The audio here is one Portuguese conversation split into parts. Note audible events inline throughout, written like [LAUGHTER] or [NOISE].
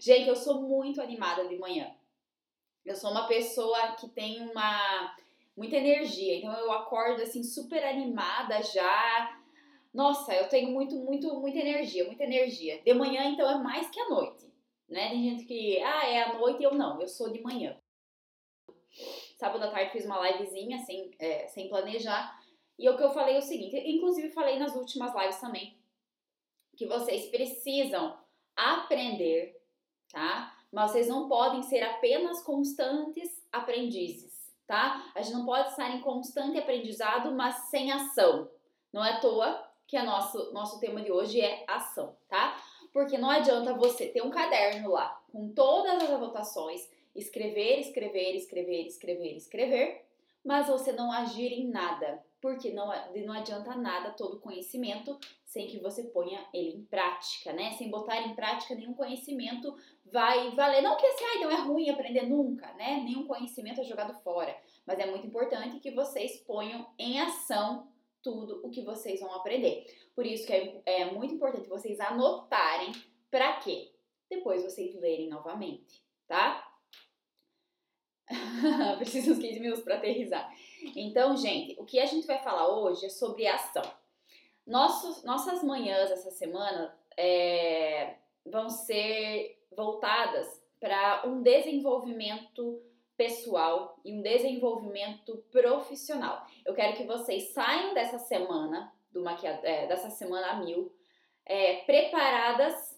Gente, eu sou muito animada de manhã. Eu sou uma pessoa que tem uma muita energia, então eu acordo assim super animada já. Nossa, eu tenho muito, muito, muita energia, muita energia. De manhã, então, é mais que à noite, né? Tem gente que, ah, é à noite, eu não, eu sou de manhã. Sábado à tarde fiz uma livezinha, sem, é, sem planejar, e o que eu falei é o seguinte, inclusive falei nas últimas lives também, que vocês precisam aprender, tá? Mas vocês não podem ser apenas constantes aprendizes, tá? A gente não pode estar em constante aprendizado, mas sem ação. Não é à toa que a nosso, nosso tema de hoje é ação, tá? Porque não adianta você ter um caderno lá com todas as anotações, escrever, escrever, escrever, escrever, escrever, mas você não agir em nada, porque não, não adianta nada todo conhecimento sem que você ponha ele em prática, né? Sem botar em prática nenhum conhecimento vai valer. Não que assim, ah, então é ruim aprender nunca, né? Nenhum conhecimento é jogado fora, mas é muito importante que vocês ponham em ação tudo o que vocês vão aprender. Por isso que é, é muito importante vocês anotarem para quê? Depois vocês lerem novamente, tá? [LAUGHS] Preciso uns 15 minutos para aterrizar. Então, gente, o que a gente vai falar hoje é sobre ação. Nossos, nossas manhãs essa semana é, vão ser voltadas para um desenvolvimento pessoal e um desenvolvimento profissional. Eu quero que vocês saiam dessa semana, do maquiado, é, dessa semana a mil, é, preparadas,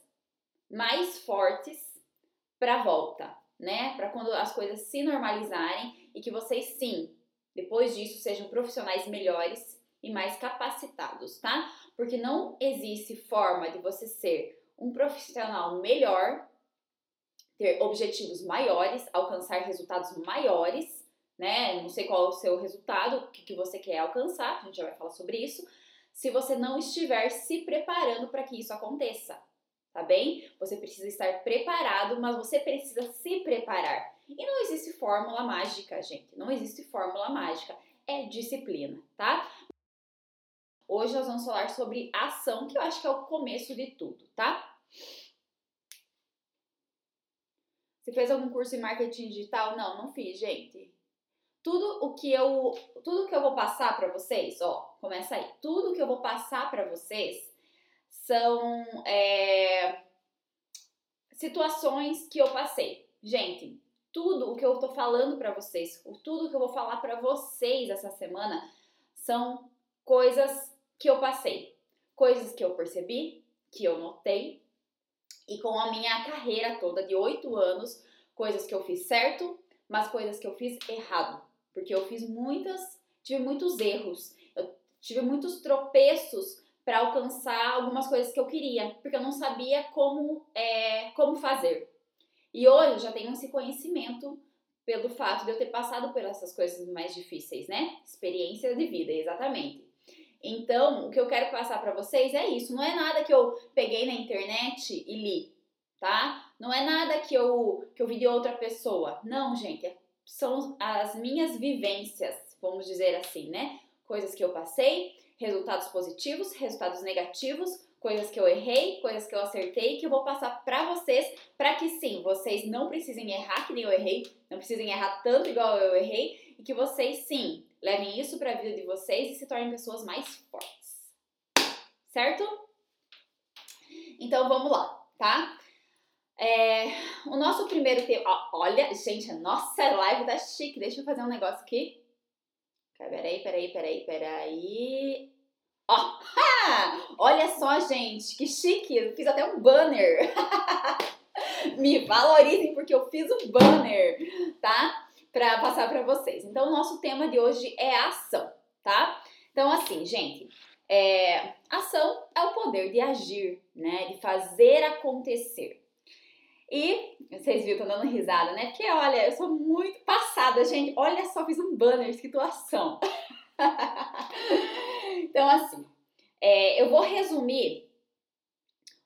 mais fortes para a volta, né? Para quando as coisas se normalizarem e que vocês sim, depois disso, sejam profissionais melhores e mais capacitados, tá? Porque não existe forma de você ser um profissional melhor, ter objetivos maiores, alcançar resultados maiores, né? Não sei qual é o seu resultado, o que, que você quer alcançar, a gente já vai falar sobre isso, se você não estiver se preparando para que isso aconteça, tá bem? Você precisa estar preparado, mas você precisa se preparar. E não existe fórmula mágica, gente. Não existe fórmula mágica. É disciplina, tá? Hoje nós vamos falar sobre ação, que eu acho que é o começo de tudo, tá? Você fez algum curso em marketing digital? Não, não fiz, gente. Tudo o que eu, tudo que eu vou passar para vocês, ó, começa aí. Tudo que eu vou passar para vocês são é, situações que eu passei. Gente, tudo o que eu tô falando para vocês, tudo que eu vou falar para vocês essa semana são coisas que eu passei, coisas que eu percebi, que eu notei, e com a minha carreira toda de oito anos, coisas que eu fiz certo, mas coisas que eu fiz errado, porque eu fiz muitas, tive muitos erros, eu tive muitos tropeços para alcançar algumas coisas que eu queria, porque eu não sabia como, é, como fazer. E hoje eu já tenho esse conhecimento pelo fato de eu ter passado por essas coisas mais difíceis, né? Experiência de vida, exatamente. Então, o que eu quero passar para vocês é isso. Não é nada que eu peguei na internet e li, tá? Não é nada que eu, que eu vi de outra pessoa. Não, gente. É, são as minhas vivências, vamos dizer assim, né? Coisas que eu passei, resultados positivos, resultados negativos, coisas que eu errei, coisas que eu acertei, que eu vou passar para vocês, para que sim, vocês não precisem errar que nem eu errei, não precisem errar tanto igual eu errei, e que vocês sim Levem isso para a vida de vocês e se tornem pessoas mais fortes. Certo? Então vamos lá, tá? É, o nosso primeiro tema. Olha, gente, a nossa live tá chique. Deixa eu fazer um negócio aqui. Peraí, peraí, peraí, peraí. [LAUGHS] Olha só, gente, que chique. Fiz até um banner. [LAUGHS] Me valorizem porque eu fiz um banner, tá? para passar para vocês. Então, o nosso tema de hoje é ação, tá? Então, assim, gente, é, ação é o poder de agir, né? De fazer acontecer. E vocês viram, tô dando risada, né? Porque olha, eu sou muito passada, gente. Olha só, fiz um banner escrito ação. [LAUGHS] então, assim, é, eu vou resumir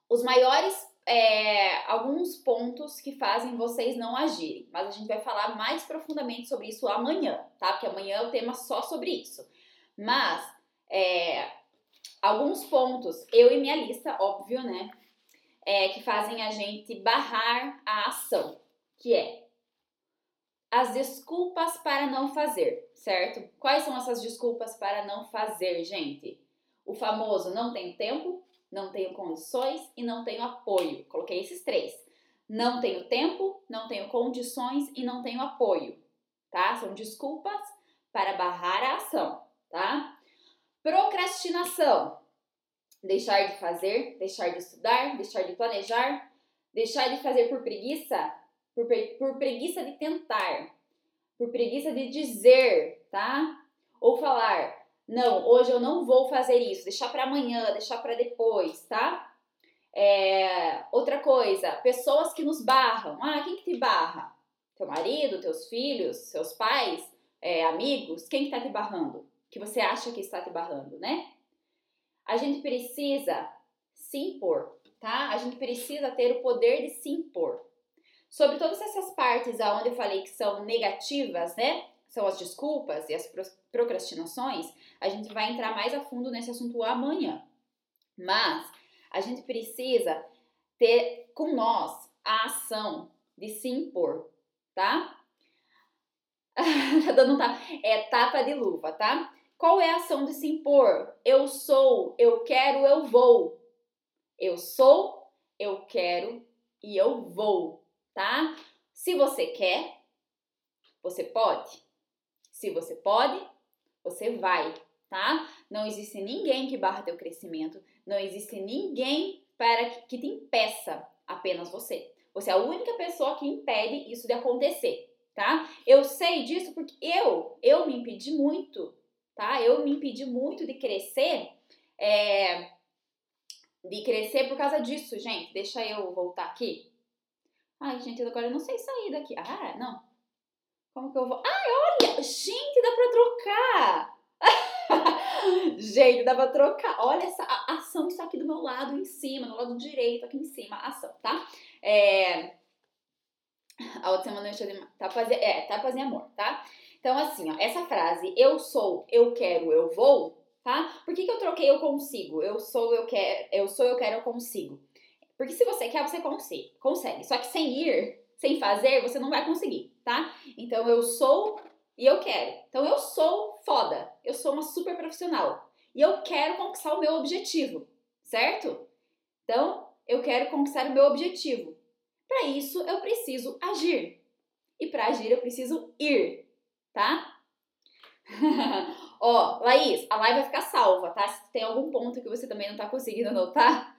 os maiores é, alguns pontos que fazem vocês não agirem, mas a gente vai falar mais profundamente sobre isso amanhã, tá? Porque amanhã é o tema só sobre isso. Mas é, alguns pontos, eu e minha lista, óbvio, né? é, que fazem a gente barrar a ação, que é as desculpas para não fazer, certo? Quais são essas desculpas para não fazer, gente? O famoso não tenho tempo, não tenho condições e não tenho apoio. Coloquei esses três. Não tenho tempo, não tenho condições e não tenho apoio, tá? São desculpas para barrar a ação, tá? Procrastinação. Deixar de fazer, deixar de estudar, deixar de planejar, deixar de fazer por preguiça, por, por preguiça de tentar, por preguiça de dizer, tá? Ou falar, não, hoje eu não vou fazer isso, deixar para amanhã, deixar para depois, tá? É, outra coisa, pessoas que nos barram. Ah, quem que te barra? Teu marido, teus filhos, seus pais, é, amigos? Quem que tá te barrando? Que você acha que está te barrando, né? A gente precisa se impor, tá? A gente precisa ter o poder de se impor. Sobre todas essas partes aonde eu falei que são negativas, né? São as desculpas e as procrastinações, a gente vai entrar mais a fundo nesse assunto amanhã. Mas a gente precisa ter com nós a ação de se impor, tá? [LAUGHS] tá dando tá, é tapa de luva, tá? Qual é a ação de se impor? Eu sou, eu quero, eu vou. Eu sou, eu quero e eu vou, tá? Se você quer, você pode. Se você pode, você vai, tá? Não existe ninguém que barra teu crescimento, não existe ninguém para que te impeça, apenas você. Você é a única pessoa que impede isso de acontecer, tá? Eu sei disso porque eu, eu me impedi muito, tá? Eu me impedi muito de crescer, é, de crescer por causa disso, gente. Deixa eu voltar aqui. Ai, gente, agora eu não sei sair daqui. Ah, não. Como que eu vou? Ai, olha! Gente, dá pra trocar! [LAUGHS] Gente, dá pra trocar. Olha, essa a ação está aqui do meu lado em cima, no lado direito, aqui em cima, ação, tá? É... A outra semana eu de tapas, é, tapas em amor, tá? Então, assim, ó, essa frase, eu sou, eu quero, eu vou, tá? Por que, que eu troquei eu consigo? Eu sou, eu quero, eu sou, eu quero, eu consigo. Porque se você quer, você consegue, consegue. Só que sem ir, sem fazer, você não vai conseguir, tá? Então, eu sou, e eu quero. Então eu sou foda, eu sou uma super profissional e eu quero conquistar o meu objetivo, certo? Então eu quero conquistar o meu objetivo. Para isso eu preciso agir. E para agir eu preciso ir, tá? [LAUGHS] Ó, Laís, a live vai ficar salva, tá? Se tem algum ponto que você também não tá conseguindo anotar,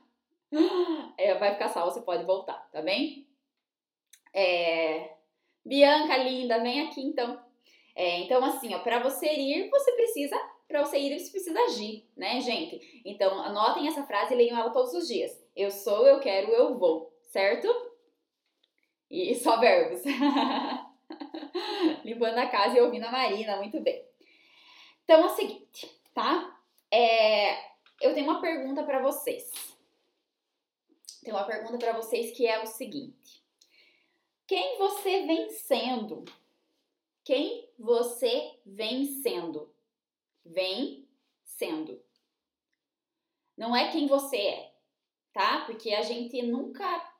[GASPS] é, vai ficar salvo, você pode voltar, tá bem? É... Bianca, linda, vem aqui então. É, então, assim, ó, para você ir, você precisa, para você ir, você precisa agir, né, gente? Então, anotem essa frase e leiam ela todos os dias. Eu sou, eu quero, eu vou, certo? E [LAUGHS] só verbos. [LAUGHS] Limpando a casa e ouvindo a Marina, muito bem. Então, é o seguinte, tá? É, eu tenho uma pergunta para vocês. Tenho uma pergunta para vocês que é o seguinte: quem você vem sendo quem você vem sendo. Vem sendo. Não é quem você é, tá? Porque a gente nunca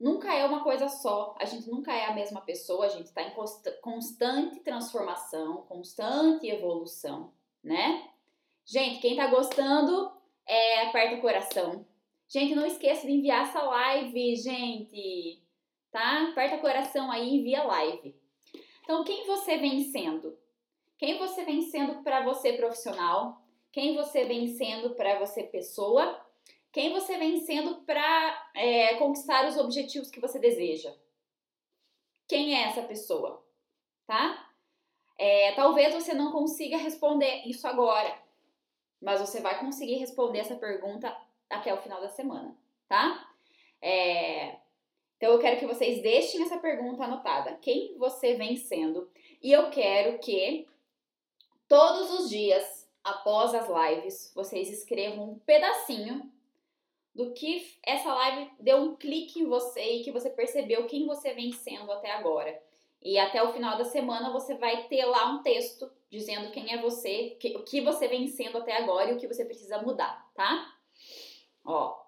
nunca é uma coisa só, a gente nunca é a mesma pessoa, a gente está em constante transformação, constante evolução, né? Gente, quem tá gostando, é, aperta o coração. Gente, não esqueça de enviar essa live, gente, tá? Aperta o coração aí e envia live. Então, quem você vem sendo? Quem você vem sendo para você profissional? Quem você vem sendo para você pessoa? Quem você vem sendo para é, conquistar os objetivos que você deseja? Quem é essa pessoa? Tá? É, talvez você não consiga responder isso agora, mas você vai conseguir responder essa pergunta até o final da semana, tá? É, então eu quero que vocês deixem essa pergunta anotada. Quem você vem sendo? E eu quero que todos os dias, após as lives, vocês escrevam um pedacinho do que essa live deu um clique em você e que você percebeu quem você vem sendo até agora. E até o final da semana você vai ter lá um texto dizendo quem é você, o que você vem sendo até agora e o que você precisa mudar, tá? Ó,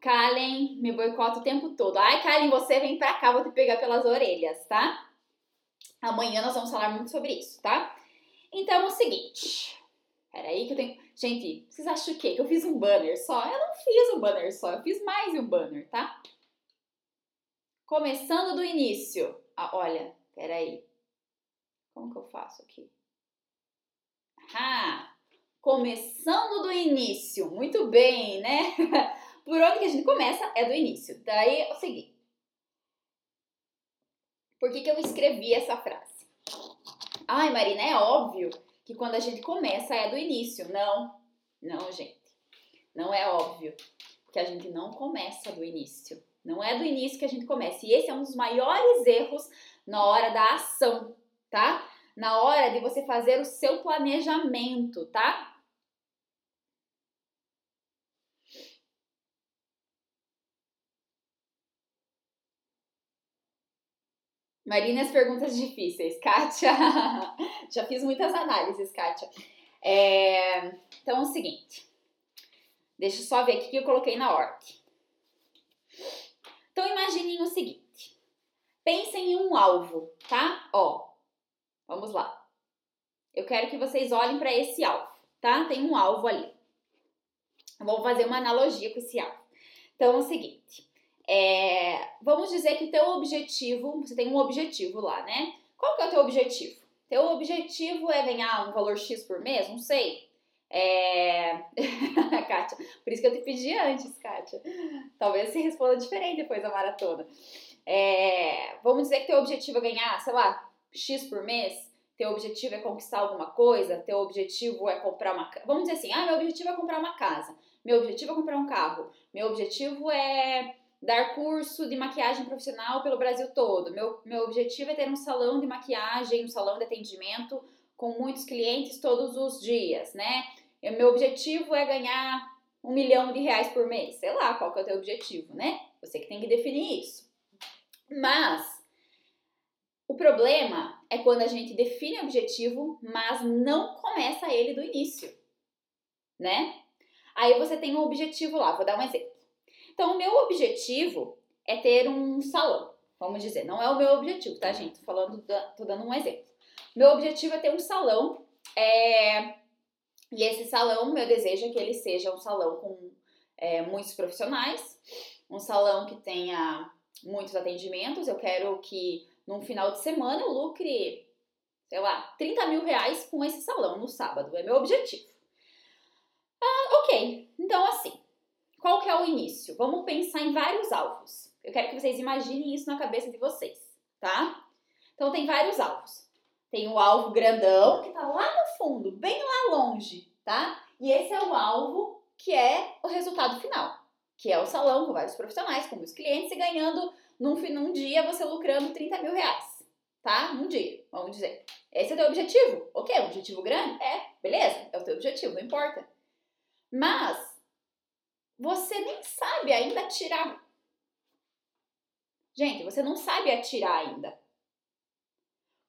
Kalen me boicota o tempo todo. Ai, Kalen, você vem pra cá, vou te pegar pelas orelhas, tá? Amanhã nós vamos falar muito sobre isso, tá? Então é o seguinte. Peraí que eu tenho. Gente, vocês acham o quê? Que eu fiz um banner só? Eu não fiz um banner só, eu fiz mais um banner, tá? Começando do início. Ah, olha, peraí. Como que eu faço aqui? Ah, começando do início. Muito bem, né? [LAUGHS] Por onde que a gente começa é do início. Daí é o seguinte. Por que, que eu escrevi essa frase? Ai, Marina, é óbvio que quando a gente começa é do início. Não, não, gente. Não é óbvio que a gente não começa do início. Não é do início que a gente começa. E esse é um dos maiores erros na hora da ação, tá? Na hora de você fazer o seu planejamento, tá? Marina, as perguntas difíceis. [LAUGHS] Kátia, já fiz muitas análises, Kátia. É, então é o seguinte, deixa eu só ver aqui que eu coloquei na ordem. Então imaginem o seguinte, pensem em um alvo, tá? Ó, vamos lá. Eu quero que vocês olhem para esse alvo, tá? Tem um alvo ali. Vou fazer uma analogia com esse alvo. Então é o seguinte, é, vamos dizer que o teu objetivo, você tem um objetivo lá, né? Qual que é o teu objetivo? Teu objetivo é ganhar um valor X por mês? Não sei. É... [LAUGHS] Kátia, por isso que eu te pedi antes, Kátia. Talvez você responda diferente depois da maratona. É... Vamos dizer que teu objetivo é ganhar, sei lá, X por mês? Teu objetivo é conquistar alguma coisa? Teu objetivo é comprar uma... Vamos dizer assim, ah, meu objetivo é comprar uma casa. Meu objetivo é comprar um carro. Meu objetivo é dar curso de maquiagem profissional pelo Brasil todo. Meu, meu objetivo é ter um salão de maquiagem, um salão de atendimento com muitos clientes todos os dias, né? Meu objetivo é ganhar um milhão de reais por mês. Sei lá qual que é o teu objetivo, né? Você que tem que definir isso. Mas o problema é quando a gente define o objetivo, mas não começa ele do início, né? Aí você tem um objetivo lá, vou dar um exemplo. Então, o meu objetivo é ter um salão, vamos dizer. Não é o meu objetivo, tá, gente? Tô falando, tô dando um exemplo. Meu objetivo é ter um salão, é... e esse salão, meu desejo é que ele seja um salão com é, muitos profissionais, um salão que tenha muitos atendimentos. Eu quero que num final de semana eu lucre, sei lá, 30 mil reais com esse salão no sábado. É meu objetivo. Ah, ok. Então, assim, qual que é o início? Vamos pensar em vários alvos. Eu quero que vocês imaginem isso na cabeça de vocês, tá? Então tem vários alvos. Tem o alvo grandão, que tá lá no fundo, bem lá longe, tá? E esse é o alvo que é o resultado final, que é o salão com vários profissionais, com os clientes e ganhando num, num dia você lucrando 30 mil reais, tá? Num dia, vamos dizer. Esse é o teu objetivo? Ok, um objetivo grande? É, beleza, é o teu objetivo, não importa. Mas você nem sabe ainda atirar. Gente, você não sabe atirar ainda.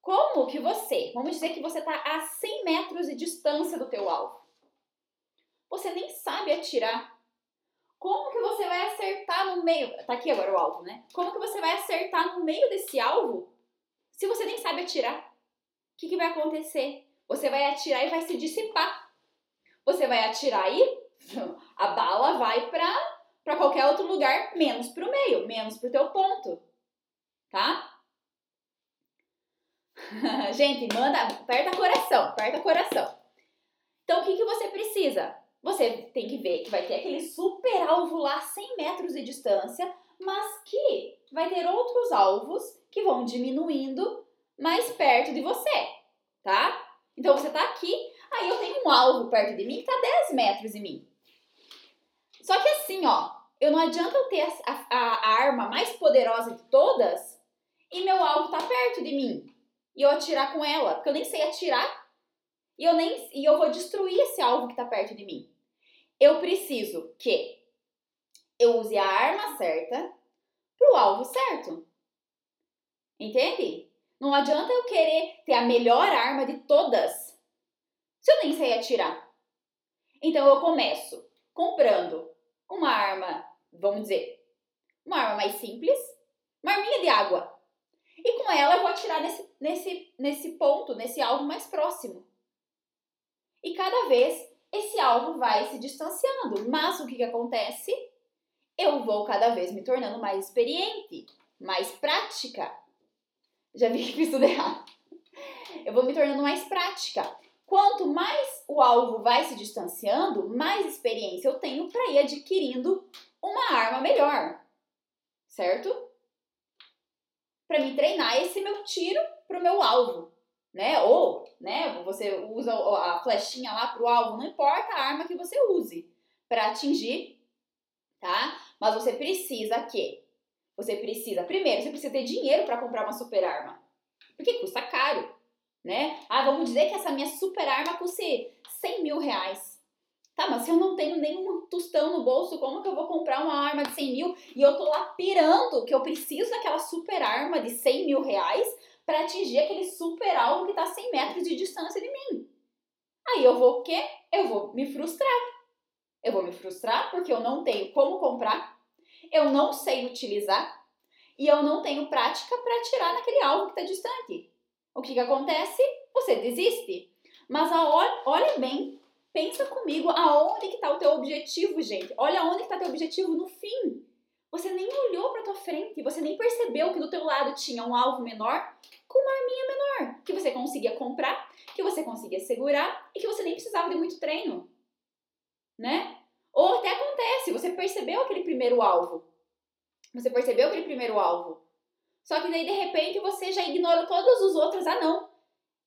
Como que você, vamos dizer que você está a 100 metros de distância do teu alvo. Você nem sabe atirar. Como que você vai acertar no meio? Tá aqui agora o alvo, né? Como que você vai acertar no meio desse alvo se você nem sabe atirar? O que, que vai acontecer? Você vai atirar e vai se dissipar. Você vai atirar e a bala vai para para qualquer outro lugar, menos para o meio, menos para o teu ponto, tá? [LAUGHS] Gente, manda, aperta coração, aperta coração. Então, o que, que você precisa? Você tem que ver que vai ter aquele super alvo lá 100 metros de distância, mas que vai ter outros alvos que vão diminuindo mais perto de você, tá? Então, você tá aqui, aí eu tenho um alvo perto de mim que tá 10 metros de mim. Só que assim, ó, eu não adianta eu ter a, a, a arma mais poderosa de todas e meu alvo tá perto de mim e eu atirar com ela, porque eu nem sei atirar e eu nem e eu vou destruir esse alvo que tá perto de mim. Eu preciso que eu use a arma certa pro alvo certo. Entende? Não adianta eu querer ter a melhor arma de todas se eu nem sei atirar. Então eu começo comprando uma arma vamos dizer, uma arma mais simples, uma arminha de água. E com ela eu vou atirar nesse, nesse, nesse ponto, nesse alvo mais próximo. E cada vez esse alvo vai se distanciando. Mas o que, que acontece? Eu vou cada vez me tornando mais experiente, mais prática. Já vi que fiz tudo errado. Eu vou me tornando mais prática. Quanto mais o alvo vai se distanciando, mais experiência eu tenho para ir adquirindo uma arma melhor. Certo? Para me treinar esse meu tiro pro meu alvo, né? Ou, né, você usa a flechinha lá pro alvo, não importa a arma que você use para atingir, tá? Mas você precisa que você precisa, primeiro, você precisa ter dinheiro para comprar uma super arma. Porque custa caro, né? Ah, vamos dizer que essa minha super arma custe 100 mil reais. Tá, mas se eu não tenho nenhum tostão no bolso, como que eu vou comprar uma arma de 100 mil e eu tô lá pirando que eu preciso daquela super arma de 100 mil reais para atingir aquele super alvo que tá 100 metros de distância de mim? Aí eu vou o quê? Eu vou me frustrar. Eu vou me frustrar porque eu não tenho como comprar, eu não sei utilizar e eu não tenho prática para atirar naquele alvo que está distante. O que, que acontece? Você desiste. Mas olha bem Pensa comigo aonde que tá o teu objetivo, gente. Olha aonde que tá teu objetivo no fim. Você nem olhou para tua frente, você nem percebeu que do teu lado tinha um alvo menor com uma arminha menor, que você conseguia comprar, que você conseguia segurar e que você nem precisava de muito treino. Né? Ou até acontece, você percebeu aquele primeiro alvo. Você percebeu aquele primeiro alvo. Só que daí de repente você já ignora todos os outros. Ah, não.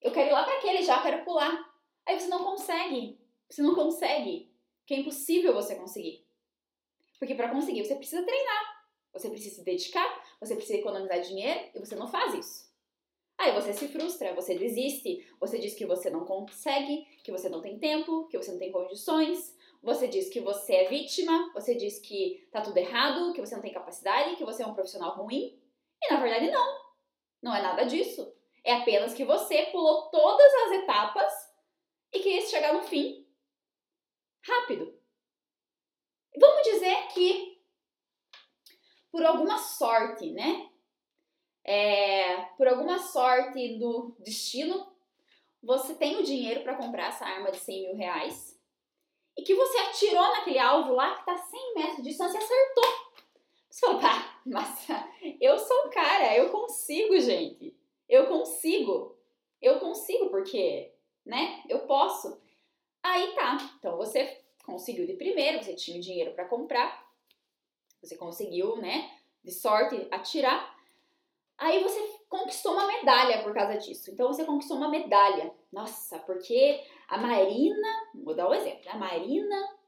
Eu quero ir lá para aquele já, quero pular. Aí você não consegue. Você não consegue. Que é impossível você conseguir. Porque para conseguir você precisa treinar. Você precisa se dedicar, você precisa economizar dinheiro e você não faz isso. Aí você se frustra, você desiste, você diz que você não consegue, que você não tem tempo, que você não tem condições, você diz que você é vítima, você diz que tá tudo errado, que você não tem capacidade, que você é um profissional ruim. E na verdade não. Não é nada disso. É apenas que você pulou todas as etapas e quis chegar no fim rápido. Vamos dizer que, por alguma sorte, né? É, por alguma sorte do destino, você tem o dinheiro para comprar essa arma de 100 mil reais e que você atirou naquele alvo lá que está 100 metros de distância e acertou. Você fala, pá, mas [LAUGHS] eu sou um cara, eu consigo, gente. Eu consigo. Eu consigo porque, né? Eu posso. Aí tá. Então você conseguiu de primeiro, você tinha o dinheiro para comprar, você conseguiu, né, de sorte atirar. Aí você conquistou uma medalha por causa disso. Então você conquistou uma medalha. Nossa, porque a Marina, vou dar um exemplo, a Marina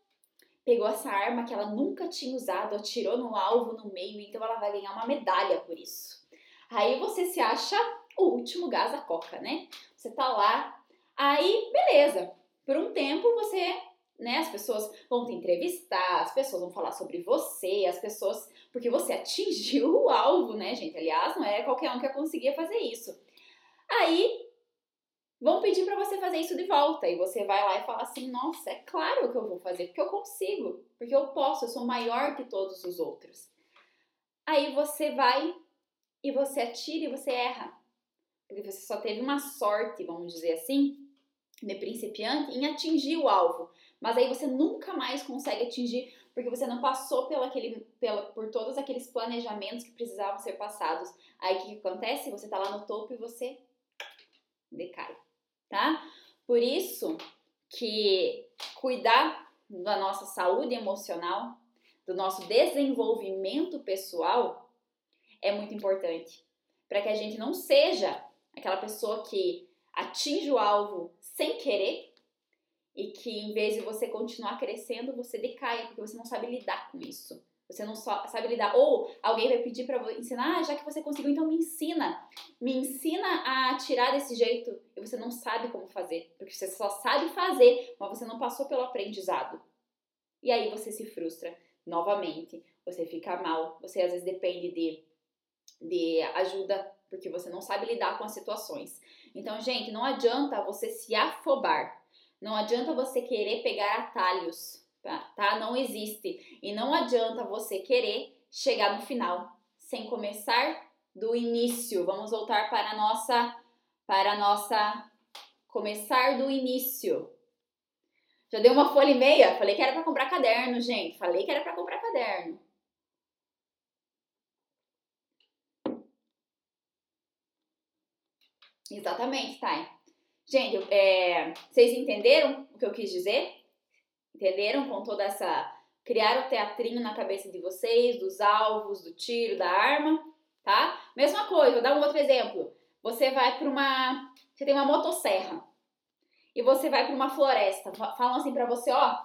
pegou essa arma que ela nunca tinha usado, atirou no alvo no meio, então ela vai ganhar uma medalha por isso. Aí você se acha o último gás da coca, né? Você tá lá, aí beleza. Por um tempo você né? As pessoas vão te entrevistar, as pessoas vão falar sobre você, as pessoas. Porque você atingiu o alvo, né, gente? Aliás, não é qualquer um que conseguia fazer isso. Aí vão pedir para você fazer isso de volta. E você vai lá e fala assim: nossa, é claro que eu vou fazer, porque eu consigo, porque eu posso, eu sou maior que todos os outros. Aí você vai e você atira e você erra. Porque você só teve uma sorte, vamos dizer assim, de principiante em atingir o alvo. Mas aí você nunca mais consegue atingir porque você não passou pela aquele, pela, por todos aqueles planejamentos que precisavam ser passados. Aí o que, acontece? Você tá lá no topo e você decai, tá? Por isso que cuidar da nossa saúde emocional, do nosso desenvolvimento pessoal é muito importante. Para que a gente não seja aquela pessoa que atinge o alvo sem querer e que em vez de você continuar crescendo, você decaia, porque você não sabe lidar com isso. Você não sabe lidar. Ou alguém vai pedir para você ensinar, ah, já que você conseguiu, então me ensina. Me ensina a tirar desse jeito. E você não sabe como fazer. Porque você só sabe fazer, mas você não passou pelo aprendizado. E aí você se frustra novamente. Você fica mal. Você às vezes depende de, de ajuda, porque você não sabe lidar com as situações. Então, gente, não adianta você se afobar não adianta você querer pegar atalhos, tá? Não existe. E não adianta você querer chegar no final sem começar do início. Vamos voltar para a nossa para a nossa começar do início. Já deu uma folha e meia? Falei que era para comprar caderno, gente. Falei que era para comprar caderno. Exatamente, Thay. Gente, é, vocês entenderam o que eu quis dizer? Entenderam com toda essa. Criaram o teatrinho na cabeça de vocês, dos alvos, do tiro, da arma, tá? Mesma coisa, vou dar um outro exemplo. Você vai para uma. Você tem uma motosserra e você vai para uma floresta. Falam assim para você: ó,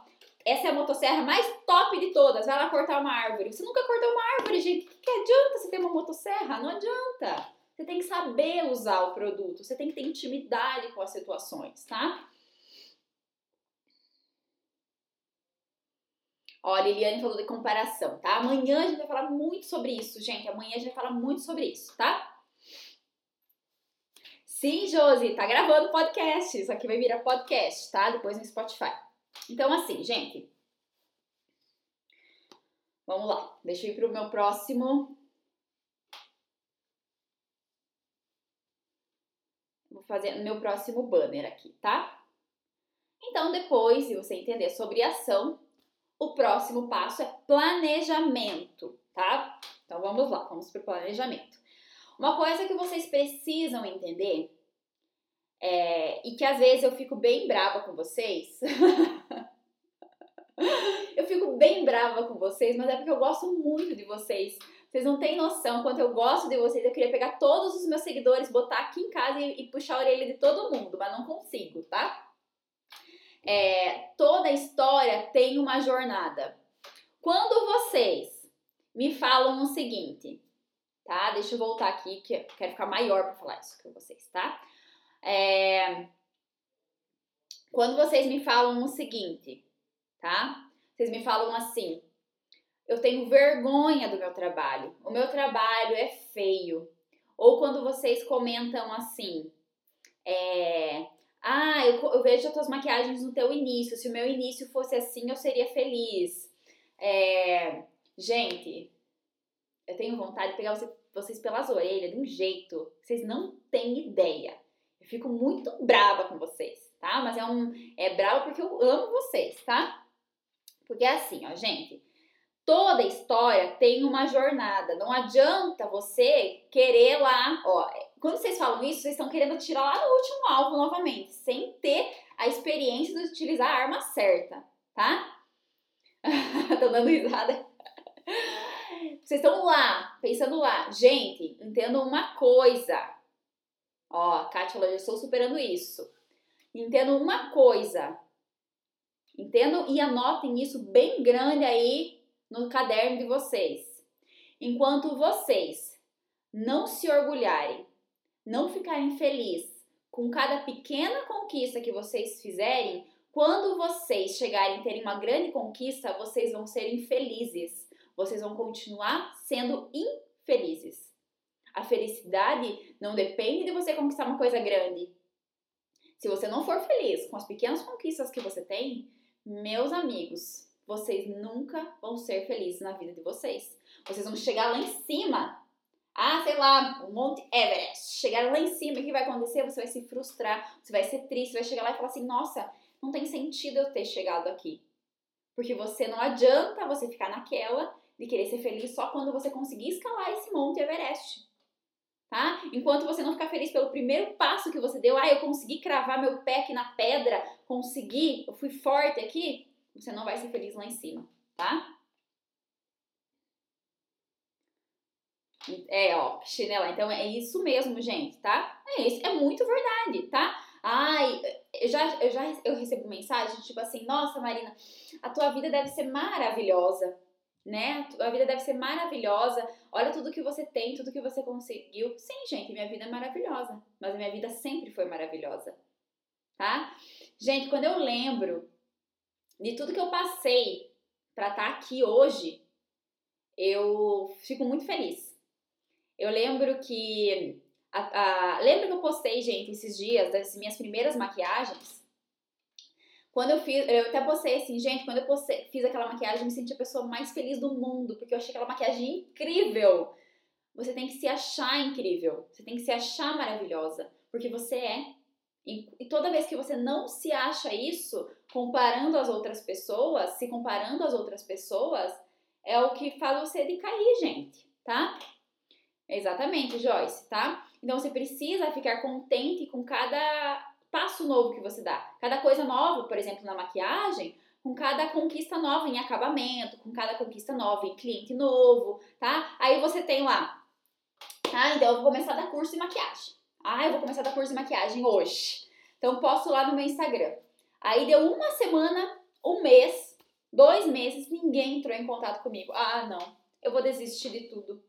essa é a motosserra mais top de todas, vai lá cortar uma árvore. Você nunca cortou uma árvore, gente. O que, que adianta você ter uma motosserra? Não adianta. Você tem que saber usar o produto, você tem que ter intimidade com as situações, tá? Ó, a falou de comparação, tá? Amanhã a gente vai falar muito sobre isso, gente. Amanhã a gente vai falar muito sobre isso, tá? Sim, Josi, tá gravando podcast. Isso aqui vai virar podcast, tá? Depois no Spotify. Então, assim, gente. Vamos lá. Deixa eu ir pro meu próximo Vou fazer no meu próximo banner aqui, tá? Então, depois de você entender sobre ação, o próximo passo é planejamento, tá? Então, vamos lá, vamos para o planejamento. Uma coisa que vocês precisam entender é, e que às vezes eu fico bem brava com vocês. [LAUGHS] eu fico bem brava com vocês, mas é porque eu gosto muito de vocês vocês não têm noção quanto eu gosto de vocês. Eu queria pegar todos os meus seguidores, botar aqui em casa e, e puxar a orelha de todo mundo, mas não consigo, tá? É, toda história tem uma jornada. Quando vocês me falam o seguinte, tá? Deixa eu voltar aqui que eu quero ficar maior para falar isso com vocês, tá? É, quando vocês me falam o seguinte, tá? Vocês me falam assim: eu tenho vergonha do meu trabalho, o meu trabalho é feio. Ou quando vocês comentam assim, é, ah, eu, eu, vejo as tuas maquiagens no teu início, se o meu início fosse assim, eu seria feliz. É, gente, eu tenho vontade de pegar você, vocês pelas orelhas de um jeito vocês não têm ideia. Eu fico muito brava com vocês, tá? Mas é um é brava porque eu amo vocês, tá? Porque é assim, ó, gente. Toda história tem uma jornada. Não adianta você querer lá, ó. Quando vocês falam isso, vocês estão querendo tirar lá no último alvo novamente, sem ter a experiência de utilizar a arma certa, tá? [LAUGHS] Tô dando risada. Vocês estão lá, pensando lá. Gente, entendam uma coisa. Ó, Kátia, eu estou superando isso. Entendam uma coisa. Entendam e anotem isso bem grande aí no caderno de vocês. Enquanto vocês não se orgulharem, não ficarem felizes com cada pequena conquista que vocês fizerem, quando vocês chegarem a terem uma grande conquista, vocês vão ser infelizes. Vocês vão continuar sendo infelizes. A felicidade não depende de você conquistar uma coisa grande. Se você não for feliz com as pequenas conquistas que você tem, meus amigos, vocês nunca vão ser felizes na vida de vocês. Vocês vão chegar lá em cima. Ah, sei lá, o Monte Everest. Chegar lá em cima, o que vai acontecer? Você vai se frustrar, você vai ser triste, vai chegar lá e falar assim: nossa, não tem sentido eu ter chegado aqui. Porque você não adianta você ficar naquela de querer ser feliz só quando você conseguir escalar esse Monte Everest. Tá? Enquanto você não ficar feliz pelo primeiro passo que você deu, ah, eu consegui cravar meu pé aqui na pedra, consegui, eu fui forte aqui, você não vai ser feliz lá em cima, tá? É, ó, chinela. Então é isso mesmo, gente, tá? É isso, é muito verdade, tá? Ai, eu já, eu já eu recebo mensagem tipo assim: Nossa, Marina, a tua vida deve ser maravilhosa, né? A tua vida deve ser maravilhosa. Olha tudo que você tem, tudo que você conseguiu. Sim, gente, minha vida é maravilhosa, mas a minha vida sempre foi maravilhosa, tá? Gente, quando eu lembro de tudo que eu passei para estar tá aqui hoje, eu fico muito feliz. Eu lembro que. A, a, lembra que eu postei, gente, esses dias, das minhas primeiras maquiagens? Quando eu fiz, eu até postei assim, gente, quando eu postei, fiz aquela maquiagem, eu me senti a pessoa mais feliz do mundo, porque eu achei aquela maquiagem incrível. Você tem que se achar incrível, você tem que se achar maravilhosa, porque você é. E, toda vez que você não se acha isso, comparando as outras pessoas, se comparando às outras pessoas, é o que faz você decair, gente, tá? Exatamente, Joyce, tá? Então você precisa ficar contente com cada passo novo que você dá. Cada coisa nova, por exemplo, na maquiagem, com cada conquista nova em acabamento, com cada conquista nova em cliente novo, tá? Aí você tem lá, tá? Então eu vou começar a dar curso de maquiagem. Ah, eu vou começar a dar curso de maquiagem hoje. Então posto lá no meu Instagram. Aí deu uma semana, um mês, dois meses, ninguém entrou em contato comigo. Ah, não, eu vou desistir de tudo.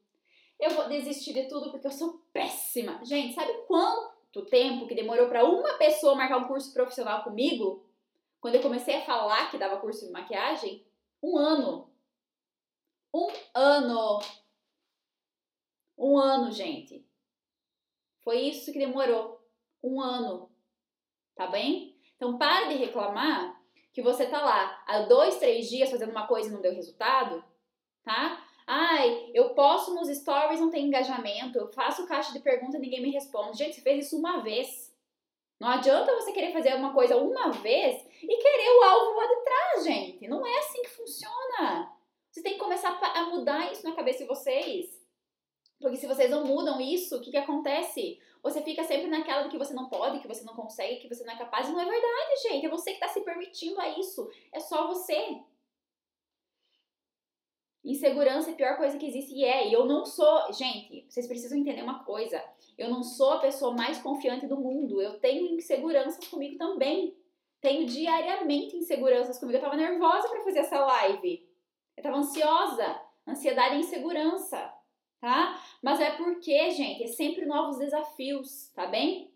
Eu vou desistir de tudo porque eu sou péssima. Gente, sabe quanto tempo que demorou para uma pessoa marcar um curso profissional comigo? Quando eu comecei a falar que dava curso de maquiagem? Um ano. Um ano. Um ano, gente. Foi isso que demorou. Um ano. Tá bem? Então, pare de reclamar que você tá lá há dois, três dias fazendo uma coisa e não deu resultado, tá? Ai, eu posto nos stories, não tem engajamento. Eu faço caixa de pergunta e ninguém me responde. Gente, você fez isso uma vez. Não adianta você querer fazer uma coisa uma vez e querer o alvo lá de trás, gente. Não é assim que funciona. Vocês têm que começar a mudar isso na cabeça de vocês. Porque se vocês não mudam isso, o que, que acontece? Você fica sempre naquela do que você não pode, que você não consegue, que você não é capaz. E não é verdade, gente. É você que está se permitindo a isso. É só você. Insegurança é a pior coisa que existe e é. E eu não sou. Gente, vocês precisam entender uma coisa. Eu não sou a pessoa mais confiante do mundo. Eu tenho inseguranças comigo também. Tenho diariamente inseguranças comigo. Eu tava nervosa para fazer essa live. Eu tava ansiosa. Ansiedade e insegurança, tá? Mas é porque, gente, é sempre novos desafios, tá bem?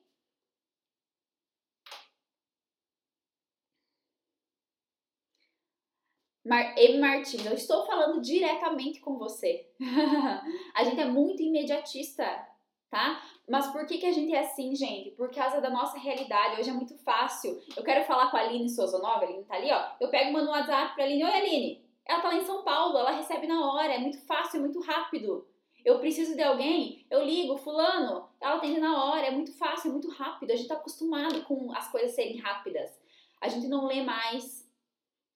Mar M. Martins, eu estou falando diretamente com você. [LAUGHS] a gente é muito imediatista, tá? Mas por que, que a gente é assim, gente? Por causa da nossa realidade. Hoje é muito fácil. Eu quero falar com a Aline Sozonova, a Aline tá ali, ó. Eu pego uma no WhatsApp pra Aline. Oi, Aline. Ela tá lá em São Paulo, ela recebe na hora. É muito fácil, é muito rápido. Eu preciso de alguém, eu ligo, fulano, ela atende na hora. É muito fácil, é muito rápido. A gente tá acostumado com as coisas serem rápidas. A gente não lê mais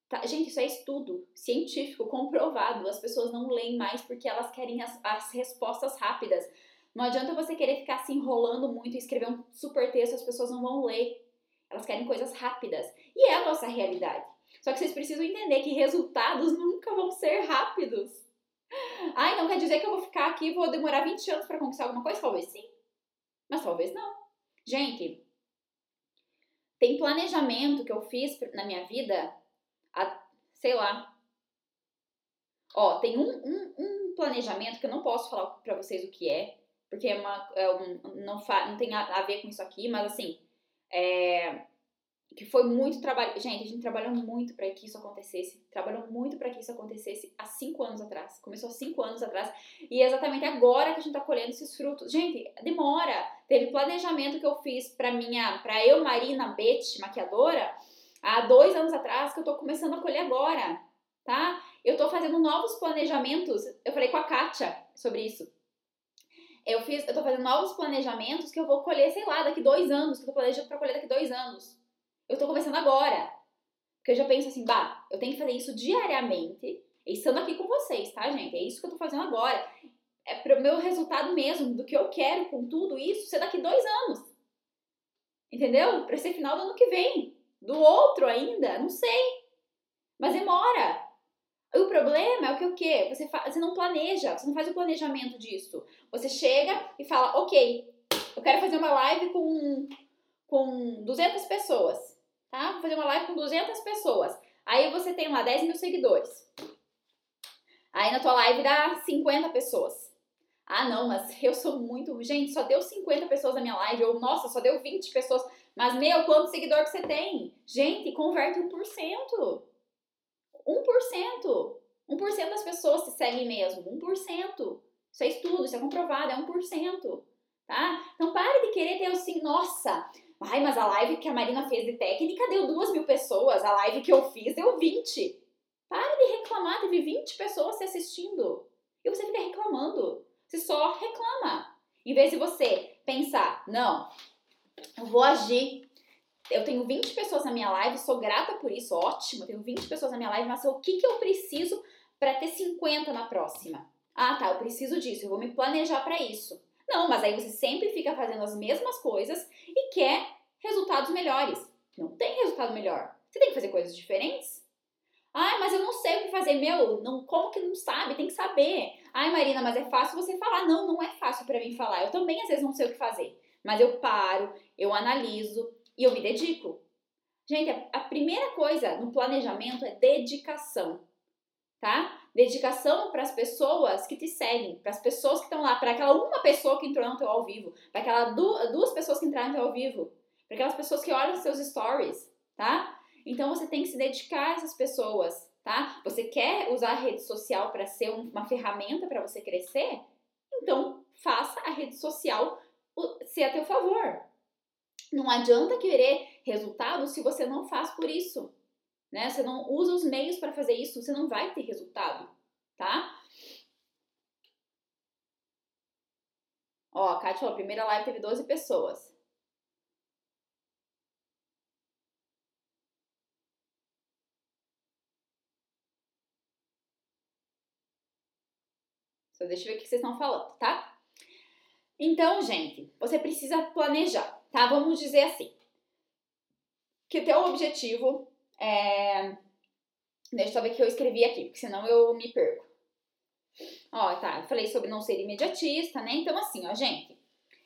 Tá, gente, isso é estudo científico comprovado. As pessoas não leem mais porque elas querem as, as respostas rápidas. Não adianta você querer ficar se enrolando muito e escrever um super texto, as pessoas não vão ler. Elas querem coisas rápidas. E é a nossa realidade. Só que vocês precisam entender que resultados nunca vão ser rápidos. Ah, então quer dizer que eu vou ficar aqui e vou demorar 20 anos para conquistar alguma coisa? Talvez sim. Mas talvez não. Gente, tem planejamento que eu fiz na minha vida a, sei lá. Ó, tem um, um, um, planejamento que eu não posso falar pra vocês o que é, porque é uma, é um, não, fa, não tem a, a, ver com isso aqui, mas assim, é, que foi muito trabalho. Gente, a gente trabalhou muito para que isso acontecesse. Trabalhou muito para que isso acontecesse há cinco anos atrás. Começou há cinco anos atrás. E é exatamente agora que a gente tá colhendo esses frutos. Gente, demora. Teve planejamento que eu fiz para minha, para eu, Marina Bete, maquiadora há dois anos atrás que eu tô começando a colher agora, tá? Eu tô fazendo novos planejamentos. Eu falei com a Kátia sobre isso. Eu fiz, eu tô fazendo novos planejamentos que eu vou colher, sei lá, daqui dois anos, que eu tô planejando pra colher daqui dois anos. Eu tô começando agora. Porque eu já penso assim, bah, eu tenho que fazer isso diariamente, estando aqui com vocês, tá, gente? É isso que eu tô fazendo agora. É pro meu resultado mesmo, do que eu quero com tudo isso, ser daqui dois anos. Entendeu? Pra ser final do ano que vem do outro ainda? Não sei. Mas demora. O problema é o que o quê? Você, você não planeja, você não faz o planejamento disso. Você chega e fala, ok, eu quero fazer uma live com, com 200 pessoas, tá? Vou fazer uma live com 200 pessoas. Aí você tem lá 10 mil seguidores. Aí na tua live dá 50 pessoas. Ah, não, mas eu sou muito. Gente, só deu 50 pessoas na minha live. Ou, nossa, só deu 20 pessoas. Mas, meu, quanto seguidor que você tem? Gente, converte 1%. 1%. 1% das pessoas te seguem mesmo. 1%. Isso é estudo, isso é comprovado, é 1%. Tá? Então pare de querer ter assim, nossa, Ai, mas a live que a Marina fez de técnica deu duas mil pessoas, a live que eu fiz deu 20. Para de reclamar, teve 20 pessoas te assistindo. E você fica reclamando. Você só reclama. Em vez de você pensar, não, eu vou agir. Eu tenho 20 pessoas na minha live, sou grata por isso, ótimo. Tenho 20 pessoas na minha live, mas o que, que eu preciso para ter 50 na próxima? Ah, tá, eu preciso disso, eu vou me planejar para isso. Não, mas aí você sempre fica fazendo as mesmas coisas e quer resultados melhores. Não tem resultado melhor. Você tem que fazer coisas diferentes. Ah, mas eu não sei o que fazer. Meu, não, como que não sabe? Tem que saber. Ai, Marina, mas é fácil você falar. Não, não é fácil para mim falar. Eu também às vezes não sei o que fazer. Mas eu paro, eu analiso e eu me dedico. Gente, a primeira coisa no planejamento é dedicação, tá? Dedicação para as pessoas que te seguem, para as pessoas que estão lá, para aquela uma pessoa que entrou no teu ao vivo, para aquelas duas pessoas que entraram no teu ao vivo, para aquelas pessoas que olham seus stories, tá? Então você tem que se dedicar a essas pessoas, tá? Você quer usar a rede social para ser uma ferramenta para você crescer? Então faça a rede social ser a teu favor. Não adianta querer resultado se você não faz por isso né? Você não usa os meios para fazer isso, você não vai ter resultado, tá? Ó, a Kátia falou, a primeira live teve 12 pessoas. Só deixa eu ver o que vocês estão falando, tá? Então, gente, você precisa planejar, tá? Vamos dizer assim. Que teu objetivo é... Deixa eu ver o que eu escrevi aqui, porque senão eu me perco. Ó, tá, eu falei sobre não ser imediatista, né? Então, assim, ó, gente,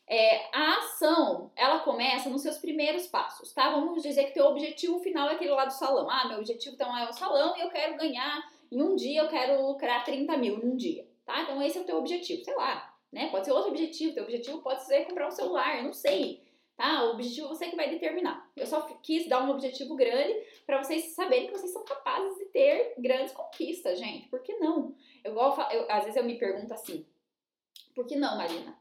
é, a ação, ela começa nos seus primeiros passos, tá? Vamos dizer que teu objetivo final é aquele lá do salão. Ah, meu objetivo então é o salão e eu quero ganhar, em um dia eu quero lucrar 30 mil em um dia, tá? Então, esse é o teu objetivo, sei lá, né? Pode ser outro objetivo, teu objetivo pode ser comprar um celular, eu não sei tá? O objetivo você que vai determinar. Eu só quis dar um objetivo grande para vocês saberem que vocês são capazes de ter grandes conquistas, gente. Por que não? Eu, eu às vezes eu me pergunto assim, por que não, Marina?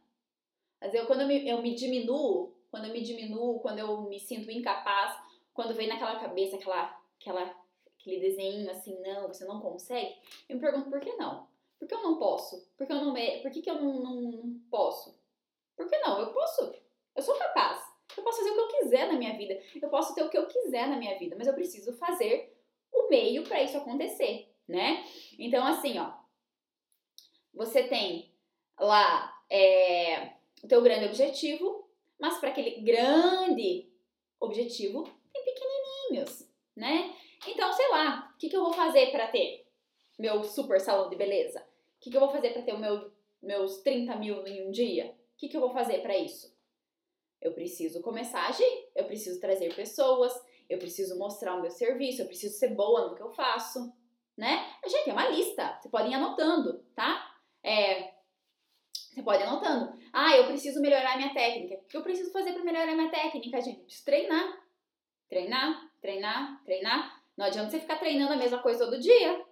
Às vezes eu, quando eu me, eu me diminuo, quando eu me diminuo, quando eu me sinto incapaz, quando vem naquela cabeça aquela, aquela, aquele desenho assim, não, você não consegue, eu me pergunto por que não? Por que eu não posso? Por que, eu não, por que, que eu não, não posso? Por que não? Eu posso. Eu sou capaz. Eu posso fazer o que eu quiser na minha vida. Eu posso ter o que eu quiser na minha vida, mas eu preciso fazer o meio para isso acontecer, né? Então, assim, ó, você tem lá é, o teu grande objetivo, mas para aquele grande objetivo tem pequenininhos, né? Então, sei lá, o que, que eu vou fazer para ter meu super salão de beleza? O que, que eu vou fazer para ter meu, meus 30 mil em um dia? O que, que eu vou fazer para isso? Eu preciso começar a agir, eu preciso trazer pessoas, eu preciso mostrar o meu serviço, eu preciso ser boa no que eu faço, né? Gente, é uma lista, você pode ir anotando, tá? É, você pode ir anotando. Ah, eu preciso melhorar minha técnica. O que eu preciso fazer para melhorar minha técnica, gente? Eu preciso treinar. Treinar, treinar, treinar. Não adianta você ficar treinando a mesma coisa todo dia.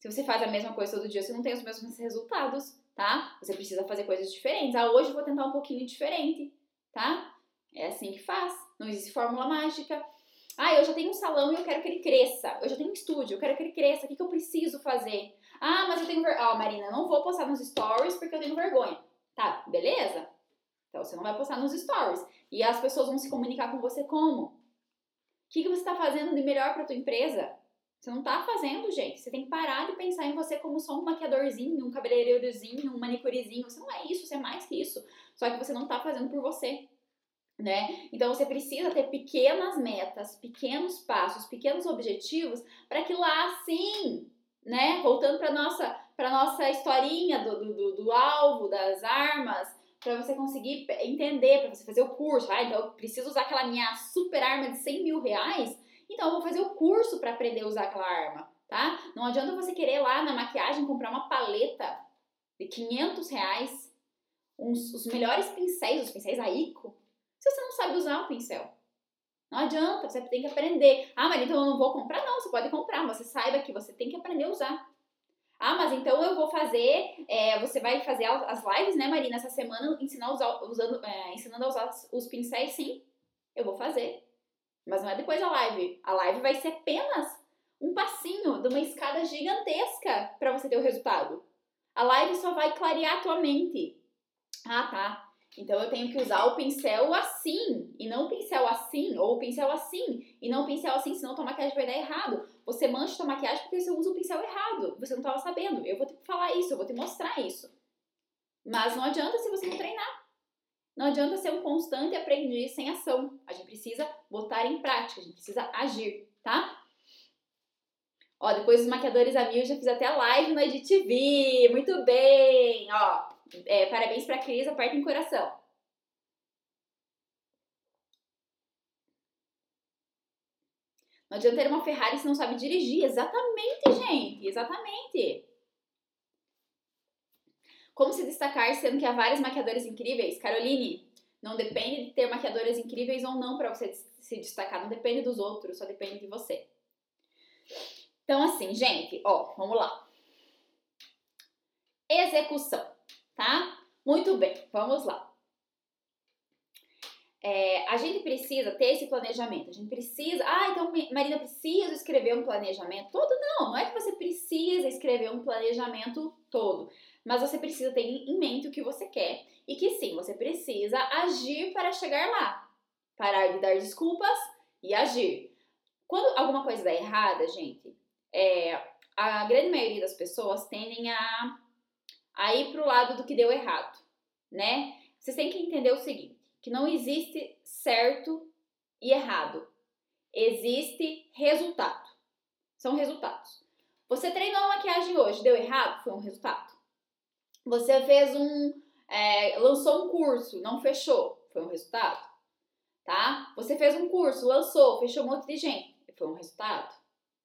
Se você faz a mesma coisa todo dia, você não tem os mesmos resultados, tá? Você precisa fazer coisas diferentes. Ah, hoje eu vou tentar um pouquinho diferente tá? É assim que faz. Não existe fórmula mágica. Ah, eu já tenho um salão e eu quero que ele cresça. Eu já tenho um estúdio, eu quero que ele cresça. O que, que eu preciso fazer? Ah, mas eu tenho vergonha. Oh, Marina, não vou postar nos stories porque eu tenho vergonha. Tá, beleza? Então você não vai postar nos stories. E as pessoas vão se comunicar com você como? O que, que você está fazendo de melhor para tua empresa? Você não tá fazendo, gente. Você tem que parar de pensar em você como só um maquiadorzinho, um cabeleireirozinho, um manicurezinho. Você não é isso, você é mais que isso. Só que você não tá fazendo por você. Né? Então você precisa ter pequenas metas, pequenos passos, pequenos objetivos para que lá sim, né? Voltando para nossa para nossa historinha do, do, do, alvo, das armas, para você conseguir entender, para você fazer o curso. Ah, então eu preciso usar aquela minha super arma de 100 mil reais então eu vou fazer o curso para aprender a usar aquela arma, tá? Não adianta você querer lá na maquiagem comprar uma paleta de 500 reais, uns, os melhores pincéis, os pincéis Aiko, se você não sabe usar o pincel. Não adianta, você tem que aprender. Ah, mas então eu não vou comprar? Não, você pode comprar, mas você saiba que você tem que aprender a usar. Ah, mas então eu vou fazer. É, você vai fazer as lives, né, Marina, essa semana, ensinar usar, usando, é, ensinando a usar os pincéis, sim. Eu vou fazer. Mas não é depois da live. A live vai ser apenas um passinho de uma escada gigantesca para você ter o resultado. A live só vai clarear a tua mente. Ah, tá. Então eu tenho que usar o pincel assim e não o pincel assim, ou o pincel assim e não o pincel assim, senão tua maquiagem vai dar errado. Você mancha tua maquiagem porque você usa o pincel errado. Você não estava sabendo. Eu vou te falar isso, eu vou te mostrar isso. Mas não adianta se você não treinar. Não adianta ser um constante aprendiz sem ação. A gente precisa botar em prática, a gente precisa agir, tá? Ó, depois dos maquiadores a mil, já fiz até live no EditV. Muito bem! Ó, é, parabéns pra Cris, aperta em coração. Não adianta ter uma Ferrari se não sabe dirigir. Exatamente, gente. Exatamente. Como se destacar sendo que há vários maquiadores incríveis? Caroline, não depende de ter maquiadores incríveis ou não para você se destacar. Não depende dos outros, só depende de você. Então, assim, gente, ó, vamos lá. Execução, tá? Muito bem, vamos lá. É, a gente precisa ter esse planejamento. A gente precisa. Ah, então, Marina, precisa escrever um planejamento todo? Não, não é que você precisa escrever um planejamento todo. Mas você precisa ter em mente o que você quer e que sim, você precisa agir para chegar lá. Parar de dar desculpas e agir. Quando alguma coisa dá errada, gente, é, a grande maioria das pessoas tendem a, a ir para o lado do que deu errado, né? Vocês têm que entender o seguinte, que não existe certo e errado. Existe resultado. São resultados. Você treinou maquiagem hoje, deu errado? Foi um resultado. Você fez um... É, lançou um curso, não fechou? Foi um resultado. Tá? Você fez um curso, lançou, fechou um monte de gente. Foi um resultado.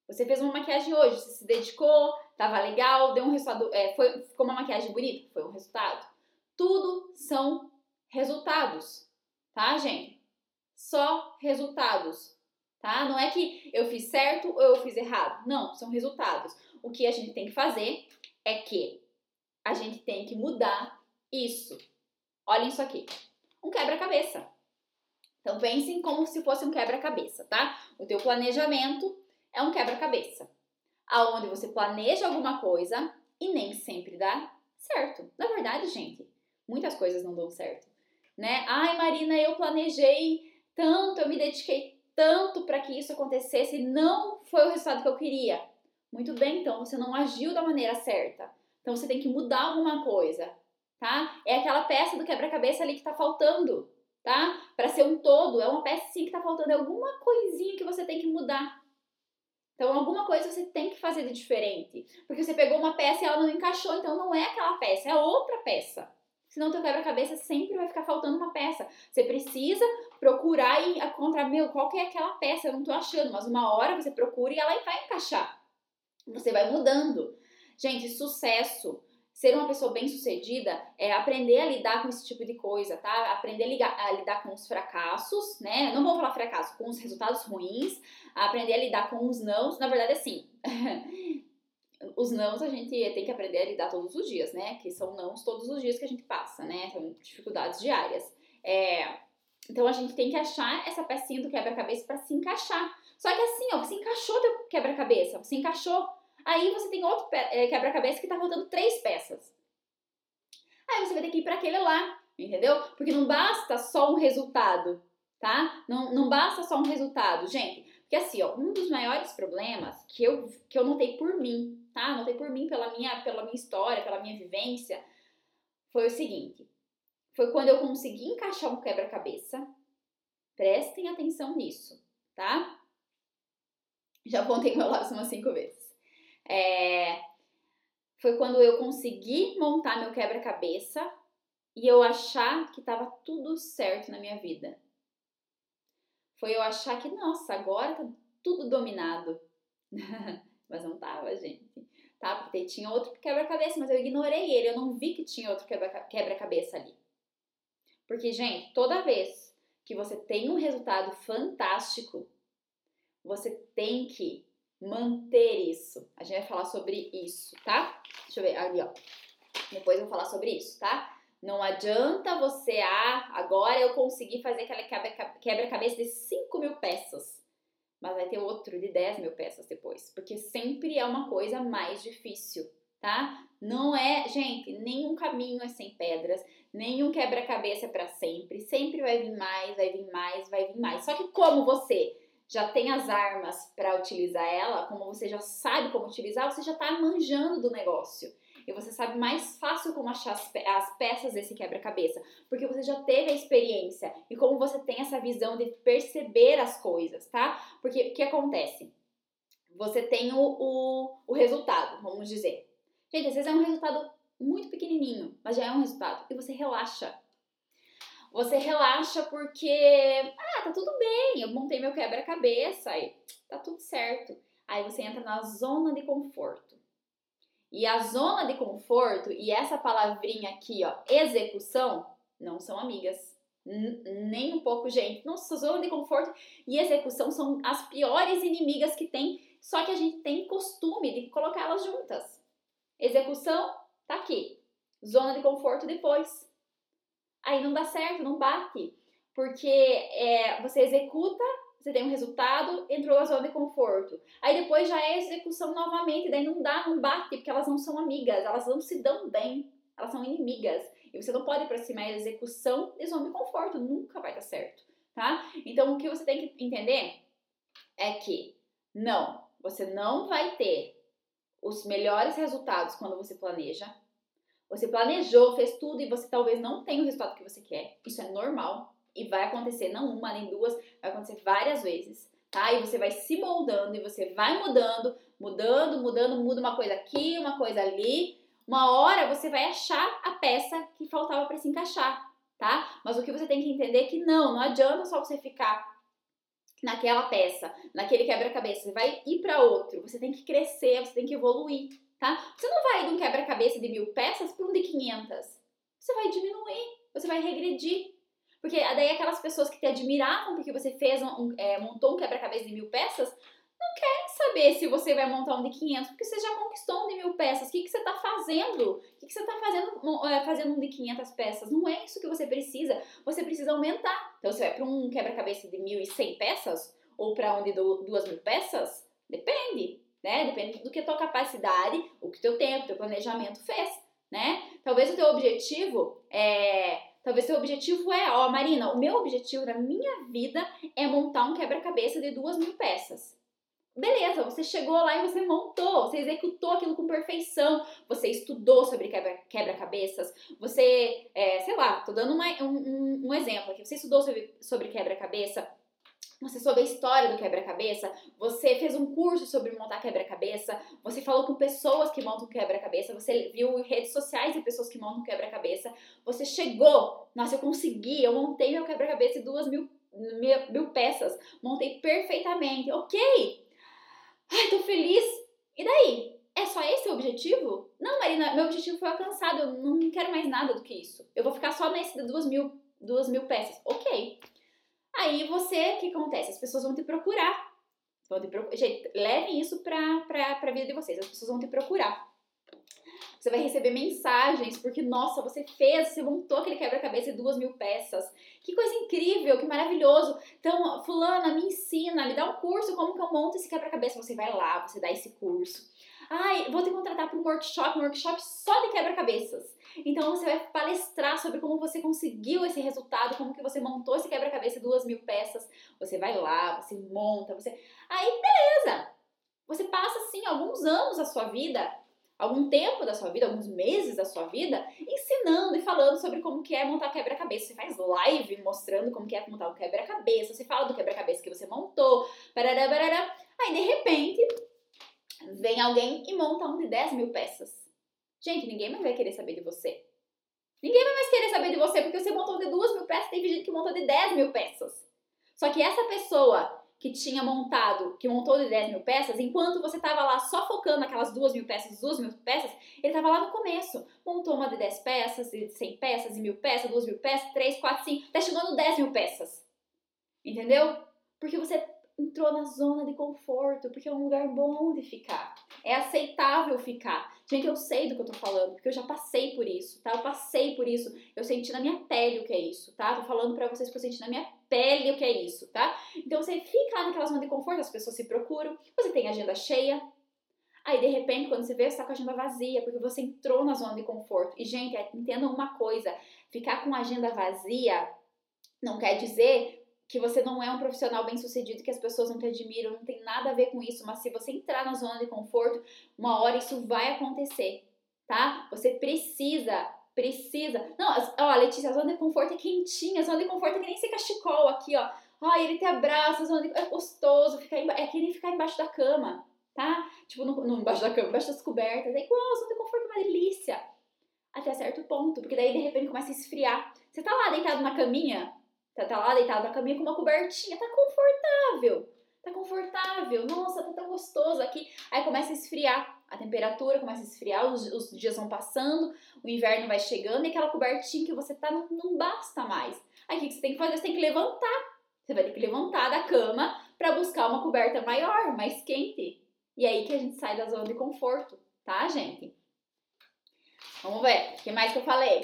Você fez uma maquiagem hoje, você se dedicou, tava legal, deu um resultado, é, foi, ficou uma maquiagem bonita, foi um resultado. Tudo são resultados, tá, gente? Só resultados, tá? Não é que eu fiz certo ou eu fiz errado. Não, são resultados. O que a gente tem que fazer é que a gente tem que mudar isso. Olhem isso aqui. Um quebra-cabeça. Então pensem como se fosse um quebra-cabeça, tá? O teu planejamento é um quebra-cabeça, aonde você planeja alguma coisa e nem sempre dá certo. Na verdade, gente, muitas coisas não dão certo, né? Ai, Marina, eu planejei tanto, eu me dediquei tanto para que isso acontecesse e não foi o resultado que eu queria. Muito bem, então você não agiu da maneira certa. Então você tem que mudar alguma coisa, tá? É aquela peça do quebra-cabeça ali que tá faltando, tá? Para ser um todo, é uma peça sim que tá faltando, é alguma coisinha que você tem que mudar. Então, alguma coisa você tem que fazer de diferente. Porque você pegou uma peça e ela não encaixou, então não é aquela peça, é outra peça. Senão teu quebra-cabeça sempre vai ficar faltando uma peça. Você precisa procurar e encontrar, meu, qual que é aquela peça? Eu não tô achando, mas uma hora você procura e ela vai encaixar. Você vai mudando. Gente, sucesso ser uma pessoa bem-sucedida é aprender a lidar com esse tipo de coisa, tá? Aprender a, ligar, a, lidar com os fracassos, né? Não vou falar fracasso, com os resultados ruins, aprender a lidar com os nãos. Na verdade, assim, [LAUGHS] os nãos a gente tem que aprender a lidar todos os dias, né? Que são nãos todos os dias que a gente passa, né? São dificuldades diárias. É, então a gente tem que achar essa pecinha do quebra-cabeça para se encaixar. Só que assim, ó, você encaixou teu quebra-cabeça, você encaixou Aí você tem outro é, quebra-cabeça que tá faltando três peças. Aí você vai ter que ir para aquele lá, entendeu? Porque não basta só um resultado, tá? Não, não basta só um resultado, gente. Porque assim, ó, um dos maiores problemas que eu, que eu notei por mim, tá? Notei por mim, pela minha, pela minha história, pela minha vivência, foi o seguinte. Foi quando eu consegui encaixar um quebra-cabeça. Prestem atenção nisso, tá? Já apontei meu lápis umas cinco vezes. É, foi quando eu consegui montar meu quebra-cabeça e eu achar que estava tudo certo na minha vida. Foi eu achar que, nossa, agora tá tudo dominado. [LAUGHS] mas não tava, gente. Tá? Porque tinha outro quebra-cabeça, mas eu ignorei ele, eu não vi que tinha outro quebra-cabeça ali. Porque, gente, toda vez que você tem um resultado fantástico, você tem que manter isso. A gente vai falar sobre isso, tá? Deixa eu ver ali, ó. Depois eu vou falar sobre isso, tá? Não adianta você, ah, agora eu consegui fazer aquela quebra-cabeça de 5 mil peças. Mas vai ter outro de 10 mil peças depois. Porque sempre é uma coisa mais difícil, tá? Não é, gente, nenhum caminho é sem pedras, nenhum quebra-cabeça é para sempre. Sempre vai vir mais, vai vir mais, vai vir mais. Só que como você já tem as armas para utilizar ela, como você já sabe como utilizar, você já está manjando do negócio. E você sabe mais fácil como achar as, pe as peças desse quebra-cabeça, porque você já teve a experiência e como você tem essa visão de perceber as coisas, tá? Porque o que acontece? Você tem o, o, o resultado, vamos dizer. Gente, às vezes é um resultado muito pequenininho, mas já é um resultado. E você relaxa você relaxa porque, ah, tá tudo bem, eu montei meu quebra-cabeça, aí tá tudo certo. Aí você entra na zona de conforto. E a zona de conforto e essa palavrinha aqui, ó, execução, não são amigas. Nem um pouco, gente. Nossa, zona de conforto e execução são as piores inimigas que tem, só que a gente tem costume de colocar elas juntas. Execução tá aqui. Zona de conforto depois aí não dá certo, não bate. Porque é, você executa, você tem um resultado, entrou na zona de conforto. Aí depois já é execução novamente, daí não dá, não bate, porque elas não são amigas, elas não se dão bem, elas são inimigas. E você não pode aproximar a execução de zona de conforto, nunca vai dar certo, tá? Então o que você tem que entender é que não, você não vai ter os melhores resultados quando você planeja, você planejou, fez tudo e você talvez não tenha o resultado que você quer. Isso é normal e vai acontecer não uma nem duas, vai acontecer várias vezes, tá? E você vai se moldando e você vai mudando, mudando, mudando, muda uma coisa aqui, uma coisa ali. Uma hora você vai achar a peça que faltava para se encaixar, tá? Mas o que você tem que entender é que não, não adianta só você ficar naquela peça, naquele quebra-cabeça, você vai ir para outro, você tem que crescer, você tem que evoluir, tá? Você não vai de um quebra-cabeça de mil peças para um de 500. Você vai diminuir, você vai regredir. Porque daí aquelas pessoas que te admiravam porque você fez um, é, montou um quebra-cabeça de mil peças, não querem saber se você vai montar um de 500, porque você já conquistou um de mil peças. O que, que você está fazendo? O que, que você está fazendo é, fazendo um de 500 peças? Não é isso que você precisa. Você precisa aumentar. Então, você vai para um quebra-cabeça de 1.100 peças ou para um de 2 mil peças? Depende né? Depende do que a tua capacidade, o que teu tempo, teu planejamento fez, né? Talvez o teu objetivo é, talvez teu objetivo é, ó, Marina, o meu objetivo na minha vida é montar um quebra-cabeça de duas mil peças. Beleza, você chegou lá e você montou, você executou aquilo com perfeição, você estudou sobre quebra-cabeças, você, é, sei lá, tô dando uma, um, um, exemplo aqui, você estudou sobre, sobre quebra-cabeça, você soube a história do quebra-cabeça, você fez um curso sobre montar quebra-cabeça, você falou com pessoas que montam quebra-cabeça, você viu redes sociais de pessoas que montam quebra-cabeça, você chegou, nossa, eu consegui, eu montei meu quebra-cabeça de duas mil, mil, mil peças, montei perfeitamente, ok? Ai, tô feliz. E daí? É só esse o objetivo? Não, Marina, meu objetivo foi alcançado, eu não quero mais nada do que isso. Eu vou ficar só nesse de duas mil, duas mil peças. Ok. Aí você, o que acontece? As pessoas vão te procurar. Vão te. Gente, levem isso pra, pra, pra vida de vocês. As pessoas vão te procurar. Você vai receber mensagens, porque, nossa, você fez, você montou aquele quebra-cabeça de duas mil peças. Que coisa incrível, que maravilhoso. Então, fulana, me ensina, me dá um curso como que eu monto esse quebra-cabeça. Você vai lá, você dá esse curso. Ai, vou te contratar para um workshop, um workshop só de quebra-cabeças. Então você vai palestrar sobre como você conseguiu esse resultado, como que você montou esse quebra-cabeça duas mil peças. Você vai lá, você monta, você. Aí, beleza! Você passa assim alguns anos da sua vida, algum tempo da sua vida, alguns meses da sua vida, ensinando e falando sobre como que é montar quebra-cabeça. Você faz live mostrando como que é montar um quebra-cabeça, você fala do quebra-cabeça que você montou, barará. Aí, de repente, vem alguém e monta um de 10 mil peças. Gente, ninguém mais vai querer saber de você. Ninguém vai mais querer saber de você porque você montou de duas mil peças, tem gente que montou de 10 mil peças. Só que essa pessoa que tinha montado, que montou de 10 mil peças, enquanto você estava lá só focando naquelas duas mil peças, duas mil peças, ele estava lá no começo. Montou uma de 10 peças, de 100 peças, de mil peças, duas mil peças, 3, 4, 5, até chegando no 10 mil peças. Entendeu? Porque você entrou na zona de conforto, porque é um lugar bom de ficar. É aceitável ficar. Gente, eu sei do que eu tô falando, porque eu já passei por isso, tá? Eu passei por isso. Eu senti na minha pele o que é isso, tá? Tô falando pra vocês que eu senti na minha pele o que é isso, tá? Então você fica lá naquela zona de conforto, as pessoas se procuram, você tem agenda cheia. Aí, de repente, quando você vê, você tá com a agenda vazia, porque você entrou na zona de conforto. E, gente, entendam uma coisa: ficar com a agenda vazia não quer dizer que você não é um profissional bem sucedido, que as pessoas não te admiram, não tem nada a ver com isso, mas se você entrar na zona de conforto, uma hora isso vai acontecer, tá? Você precisa, precisa. Não, ó, Letícia, a zona de conforto é quentinha, a zona de conforto é que nem ser cachecol aqui, ó. Ai, ele te abraça, a zona de... é gostoso, emba... é que nem ficar embaixo da cama, tá? Tipo, no, no, embaixo da cama, embaixo das cobertas, é igual, a zona de conforto é uma delícia. Até certo ponto, porque daí de repente começa a esfriar. Você tá lá deitado na caminha, Tá, tá lá deitado na caminha com uma cobertinha, tá confortável. Tá confortável. Nossa, tá tão gostoso aqui. Aí começa a esfriar. A temperatura começa a esfriar, os, os dias vão passando, o inverno vai chegando e aquela cobertinha que você tá não, não basta mais. Aí o que você tem que fazer? Você tem que levantar. Você vai ter que levantar da cama para buscar uma coberta maior, mais quente. E aí que a gente sai da zona de conforto, tá, gente? Vamos ver. O que mais que eu falei?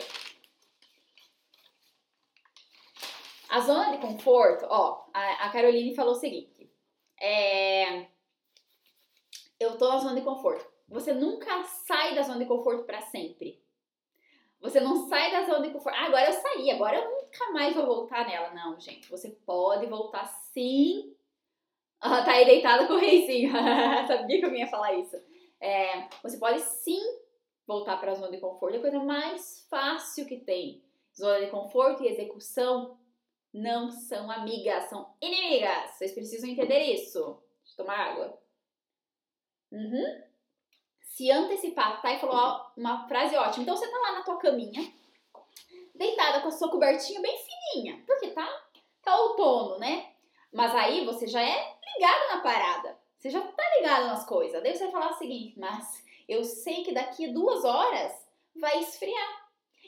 A zona de conforto, ó, a, a Caroline falou o seguinte: é, eu tô na zona de conforto. Você nunca sai da zona de conforto para sempre. Você não sai da zona de conforto. Ah, agora eu saí, agora eu nunca mais vou voltar nela. Não, gente, você pode voltar sim. Ah, tá aí deitada com o reizinho. [LAUGHS] Sabia que eu ia falar isso. É, você pode sim voltar para a zona de conforto. É a coisa mais fácil que tem. Zona de conforto e execução não são amigas, são inimigas. Vocês precisam entender isso. Deixa eu tomar água. Uhum. Se antecipar, tá? E falou ó, uma frase ótima. Então você tá lá na tua caminha, deitada com a sua cobertinha bem fininha, porque tá, tá outono, né? Mas aí você já é ligado na parada. Você já tá ligado nas coisas. Daí você vai falar o seguinte, mas eu sei que daqui a duas horas vai esfriar.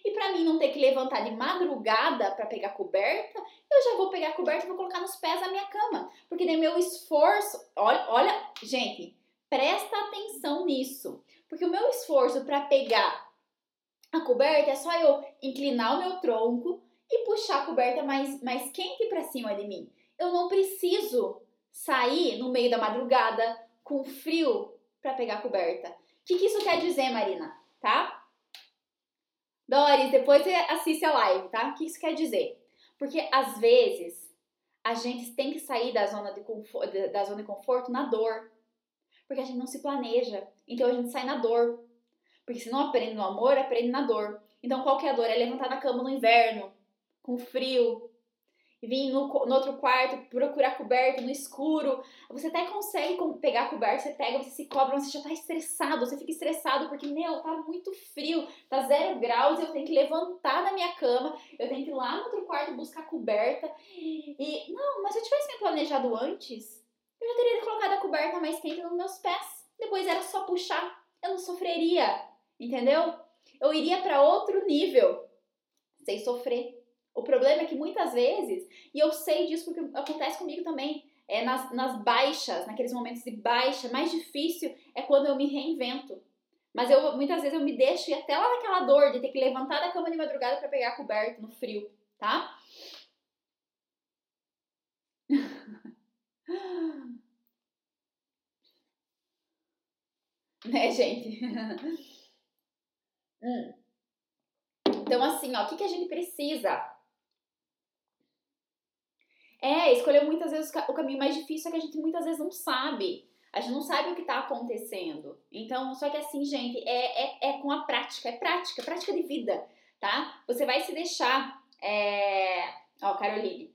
E para mim não ter que levantar de madrugada para pegar coberta, eu já vou pegar a coberta e vou colocar nos pés da minha cama. Porque daí meu esforço, olha, olha, gente, presta atenção nisso. Porque o meu esforço para pegar a coberta é só eu inclinar o meu tronco e puxar a coberta mais, mais quente para cima de mim. Eu não preciso sair no meio da madrugada com frio para pegar a coberta. O que, que isso quer dizer, Marina? Tá? Doris, depois você assiste a live, tá? O que isso quer dizer? Porque às vezes a gente tem que sair da zona de conforto, da zona de conforto na dor. Porque a gente não se planeja. Então a gente sai na dor. Porque se não aprende no amor, aprende na dor. Então qual que é a dor? É levantar da cama no inverno, com frio, vir no, no, outro quarto, procurar coberta no escuro. Você até consegue pegar a coberta, você pega, você se cobra, mas você já tá estressado, você fica estressado porque, meu, tá muito frio, tá zero graus, eu tenho que levantar da minha cama, eu tenho que ir lá no outro quarto buscar coberta. E, não, mas se eu tivesse me planejado antes, eu já teria colocado a coberta mais quente nos meus pés. Depois era só puxar, eu não sofreria, entendeu? Eu iria para outro nível, sem sofrer. O problema é que muitas vezes, e eu sei disso porque acontece comigo também, é nas, nas baixas, naqueles momentos de baixa, mais difícil é quando eu me reinvento. Mas eu muitas vezes eu me deixo ir até lá naquela dor de ter que levantar da cama de madrugada para pegar a coberta no frio, tá? [LAUGHS] né, gente? [LAUGHS] hum. Então, assim, ó, o que, que a gente precisa? É, escolher muitas vezes o caminho mais difícil é que a gente muitas vezes não sabe. A gente não sabe o que está acontecendo. Então, só que assim, gente, é, é, é com a prática, é prática, prática de vida, tá? Você vai se deixar. É... Ó, Caroline,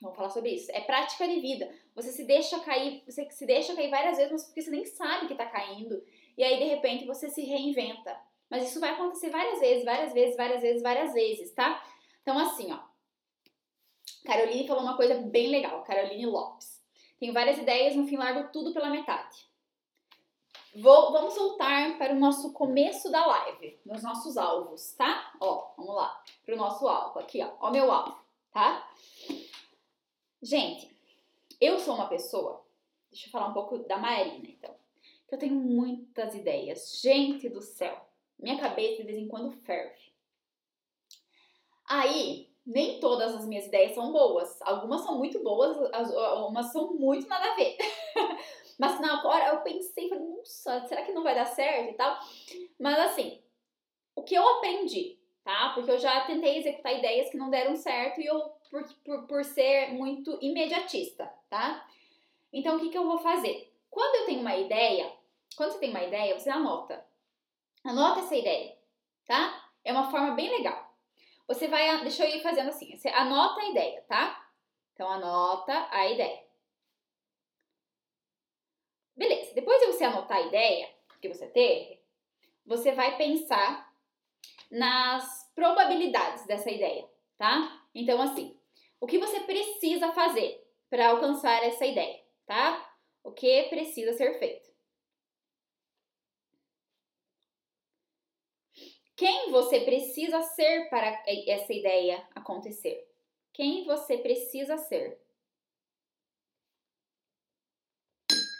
vamos falar sobre isso. É prática de vida. Você se deixa cair, você se deixa cair várias vezes, mas porque você nem sabe que tá caindo. E aí, de repente, você se reinventa. Mas isso vai acontecer várias vezes, várias vezes, várias vezes, várias vezes, tá? Então, assim, ó. Caroline falou uma coisa bem legal, Caroline Lopes. Tenho várias ideias, no fim largo tudo pela metade. Vou, vamos voltar para o nosso começo da live, nos nossos alvos, tá? Ó, vamos lá, para o nosso alvo aqui, ó, ó meu alvo, tá? Gente, eu sou uma pessoa, deixa eu falar um pouco da Marina, então. Eu tenho muitas ideias. Gente do céu, minha cabeça de vez em quando ferve. Aí, nem todas as minhas ideias são boas. Algumas são muito boas, algumas são muito nada a ver. [LAUGHS] Mas na hora eu pensei, falei, nossa, será que não vai dar certo e tal? Mas assim, o que eu aprendi, tá? Porque eu já tentei executar ideias que não deram certo e eu, por, por, por ser muito imediatista, tá? Então, o que, que eu vou fazer? Quando eu tenho uma ideia, quando você tem uma ideia, você anota. Anota essa ideia, tá? É uma forma bem legal. Você vai, deixa eu ir fazendo assim, você anota a ideia, tá? Então, anota a ideia. Beleza, depois de você anotar a ideia que você teve, você vai pensar nas probabilidades dessa ideia, tá? Então, assim, o que você precisa fazer para alcançar essa ideia, tá? O que precisa ser feito? Quem você precisa ser para essa ideia acontecer? Quem você precisa ser?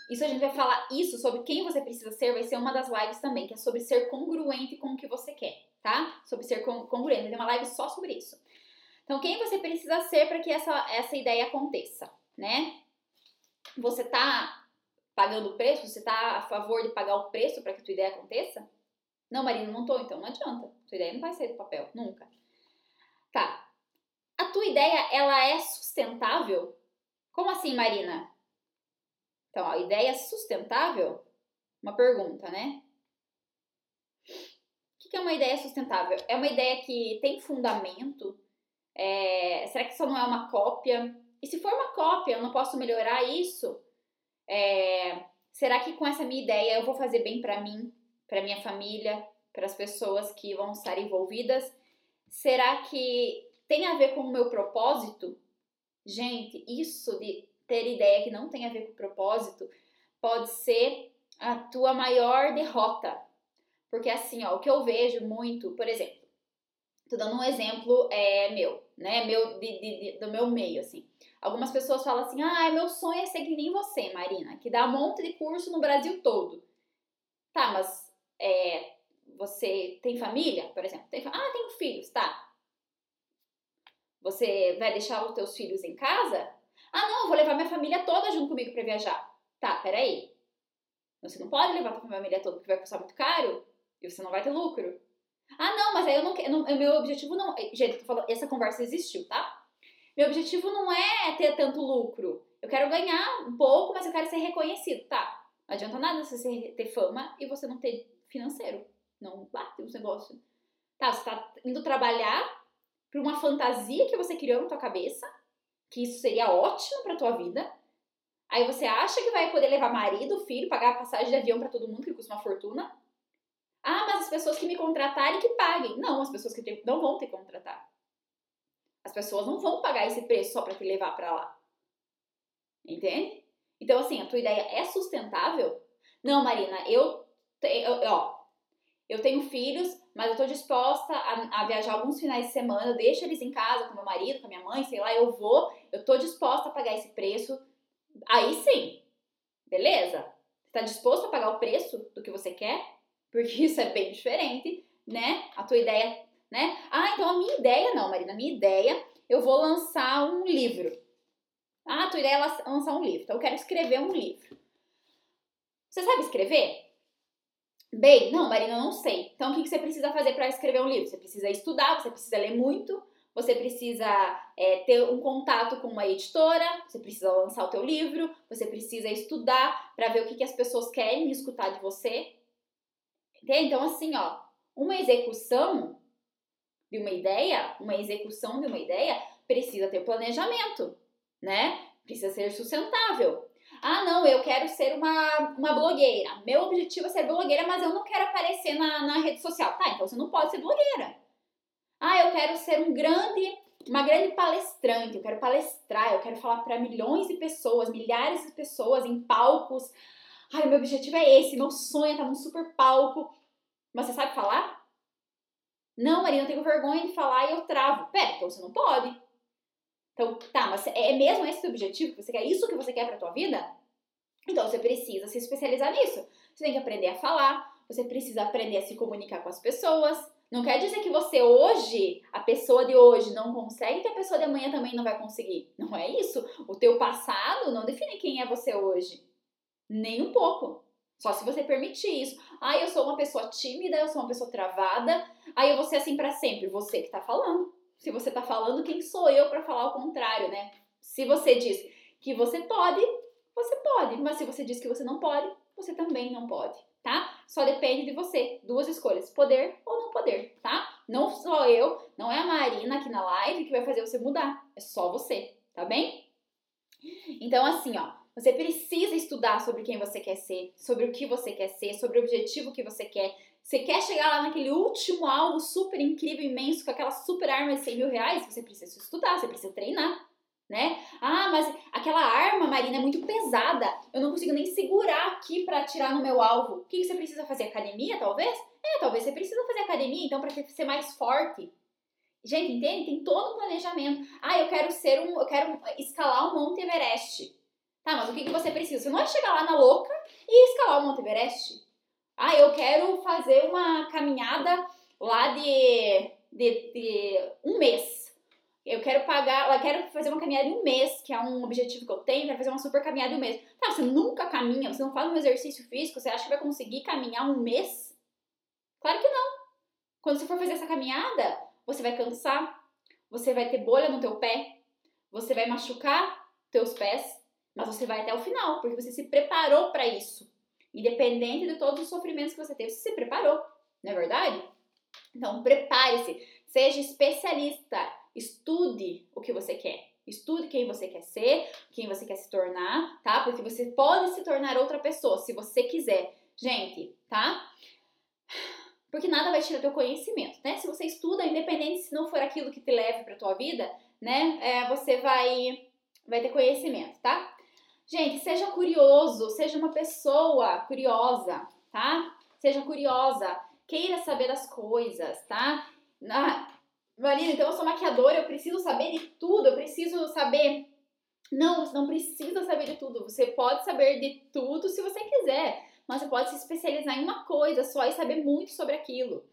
Isso a gente vai falar isso sobre quem você precisa ser, vai ser uma das lives também, que é sobre ser congruente com o que você quer, tá? Sobre ser congruente. Tem uma live só sobre isso. Então, quem você precisa ser para que essa, essa ideia aconteça, né? Você tá pagando o preço? Você tá a favor de pagar o preço para que a tua ideia aconteça? Não, Marina, não tô, então não adianta. Tua ideia não vai sair do papel, nunca. Tá. A tua ideia, ela é sustentável? Como assim, Marina? Então, a ideia sustentável, uma pergunta, né? O que é uma ideia sustentável? É uma ideia que tem fundamento? É, será que isso não é uma cópia? E se for uma cópia, eu não posso melhorar isso? É, será que com essa minha ideia eu vou fazer bem para mim, para minha família, para as pessoas que vão estar envolvidas? Será que tem a ver com o meu propósito? Gente, isso de ter ideia que não tem a ver com o propósito pode ser a tua maior derrota. Porque assim, ó, o que eu vejo muito, por exemplo, tô dando um exemplo é, meu, né? Meu, de, de, do meu meio, assim. Algumas pessoas falam assim, ah, meu sonho é ser que nem você, Marina, que dá um monte de curso no Brasil todo. Tá, mas é, você tem família, por exemplo? Tem, ah, tenho filhos, tá. Você vai deixar os teus filhos em casa? Ah, não, eu vou levar minha família toda junto comigo para viajar. Tá, peraí. Você não pode levar tua família toda porque vai custar muito caro e você não vai ter lucro. Ah, não, mas aí eu não quero. Meu objetivo não. Gente, essa conversa existiu, tá? Meu objetivo não é ter tanto lucro. Eu quero ganhar um pouco, mas eu quero ser reconhecido. Tá. Não adianta nada você ter fama e você não ter financeiro. Não bate os negócios. Tá, você tá indo trabalhar pra uma fantasia que você criou na tua cabeça que isso seria ótimo para tua vida. Aí você acha que vai poder levar marido, filho, pagar a passagem de avião para todo mundo, que custa uma fortuna. Ah, mas as pessoas que me contratarem que paguem. Não, as pessoas que não vão te contratar. As pessoas não vão pagar esse preço só para te levar para lá. Entende? Então, assim, a tua ideia é sustentável? Não, Marina, eu, eu ó, eu tenho filhos, mas eu tô disposta a, a, viajar alguns finais de semana, eu deixo eles em casa com meu marido, com minha mãe, sei lá, eu vou, eu tô disposta a pagar esse preço. Aí sim, beleza? Tá disposto a pagar o preço do que você quer? Porque [LAUGHS] isso é bem diferente, né? A tua ideia, né? Ah, então a minha ideia não, Marina, a minha ideia, eu vou lançar um livro. Ah, a tua ideia é lançar um livro. Então eu quero escrever um livro. Você sabe escrever? Bem, não, Marina, eu não sei. Então, o que você precisa fazer para escrever um livro? Você precisa estudar, você precisa ler muito, você precisa é, ter um contato com uma editora, você precisa lançar o teu livro, você precisa estudar para ver o que, que as pessoas querem escutar de você. Entende? Então, assim, ó, uma execução de uma ideia, uma execução de uma ideia precisa ter planejamento, né? Precisa ser sustentável. Ah, não, eu quero ser uma, uma blogueira. Meu objetivo é ser blogueira, mas eu não quero aparecer na, na rede social. Tá, então você não pode ser blogueira. Ah, eu quero ser um grande, uma grande palestrante. Eu quero palestrar, eu quero falar para milhões de pessoas, milhares de pessoas em palcos. Ai, meu objetivo é esse, meu sonho é estar num super palco. Mas você sabe falar? Não, Marina, eu tenho vergonha de falar e eu travo. Pera, então você não pode. Então, tá, mas é mesmo esse o objetivo que você quer? Isso que você quer pra tua vida? Então você precisa se especializar nisso. Você tem que aprender a falar, você precisa aprender a se comunicar com as pessoas. Não quer dizer que você hoje, a pessoa de hoje não consegue, que a pessoa de amanhã também não vai conseguir. Não é isso. O teu passado não define quem é você hoje. Nem um pouco. Só se você permitir isso. Ah, eu sou uma pessoa tímida, eu sou uma pessoa travada. Aí eu vou ser assim para sempre. Você que tá falando. Se você tá falando, quem sou eu para falar o contrário, né? Se você diz que você pode, você pode. Mas se você diz que você não pode, você também não pode, tá? Só depende de você. Duas escolhas: poder ou não poder, tá? Não sou eu, não é a Marina aqui na live que vai fazer você mudar. É só você, tá bem? Então, assim, ó, você precisa estudar sobre quem você quer ser, sobre o que você quer ser, sobre o objetivo que você quer. Você quer chegar lá naquele último alvo super incrível, imenso, com aquela super arma de 100 mil reais? Você precisa estudar, você precisa treinar, né? Ah, mas aquela arma, Marina, é muito pesada. Eu não consigo nem segurar aqui para atirar no meu alvo. O que você precisa fazer? Academia, talvez? É, talvez você precisa fazer academia, então, para ser mais forte. Gente, entende? Tem todo um planejamento. Ah, eu quero ser um. Eu quero escalar o Monte Everest. Tá, mas o que, que você precisa? Você não vai chegar lá na louca e escalar o Monte Everest. Ah, eu quero fazer uma caminhada lá de, de, de um mês. Eu quero pagar, eu quero fazer uma caminhada de um mês, que é um objetivo que eu tenho, quero fazer uma super caminhada de um mês. Tá, você nunca caminha, você não faz um exercício físico, você acha que vai conseguir caminhar um mês? Claro que não. Quando você for fazer essa caminhada, você vai cansar, você vai ter bolha no teu pé, você vai machucar teus pés, mas você vai até o final, porque você se preparou para isso. Independente de todos os sofrimentos que você teve, você se preparou, não é verdade? Então, prepare-se, seja especialista, estude o que você quer. Estude quem você quer ser, quem você quer se tornar, tá? Porque você pode se tornar outra pessoa se você quiser. Gente, tá? Porque nada vai tirar teu conhecimento, né? Se você estuda, independente se não for aquilo que te leve para tua vida, né? É, você vai vai ter conhecimento, tá? Gente, seja curioso, seja uma pessoa curiosa, tá? Seja curiosa, queira saber das coisas, tá? Ah, Marina, então eu sou maquiadora, eu preciso saber de tudo, eu preciso saber. Não, você não precisa saber de tudo. Você pode saber de tudo se você quiser, mas você pode se especializar em uma coisa só e saber muito sobre aquilo.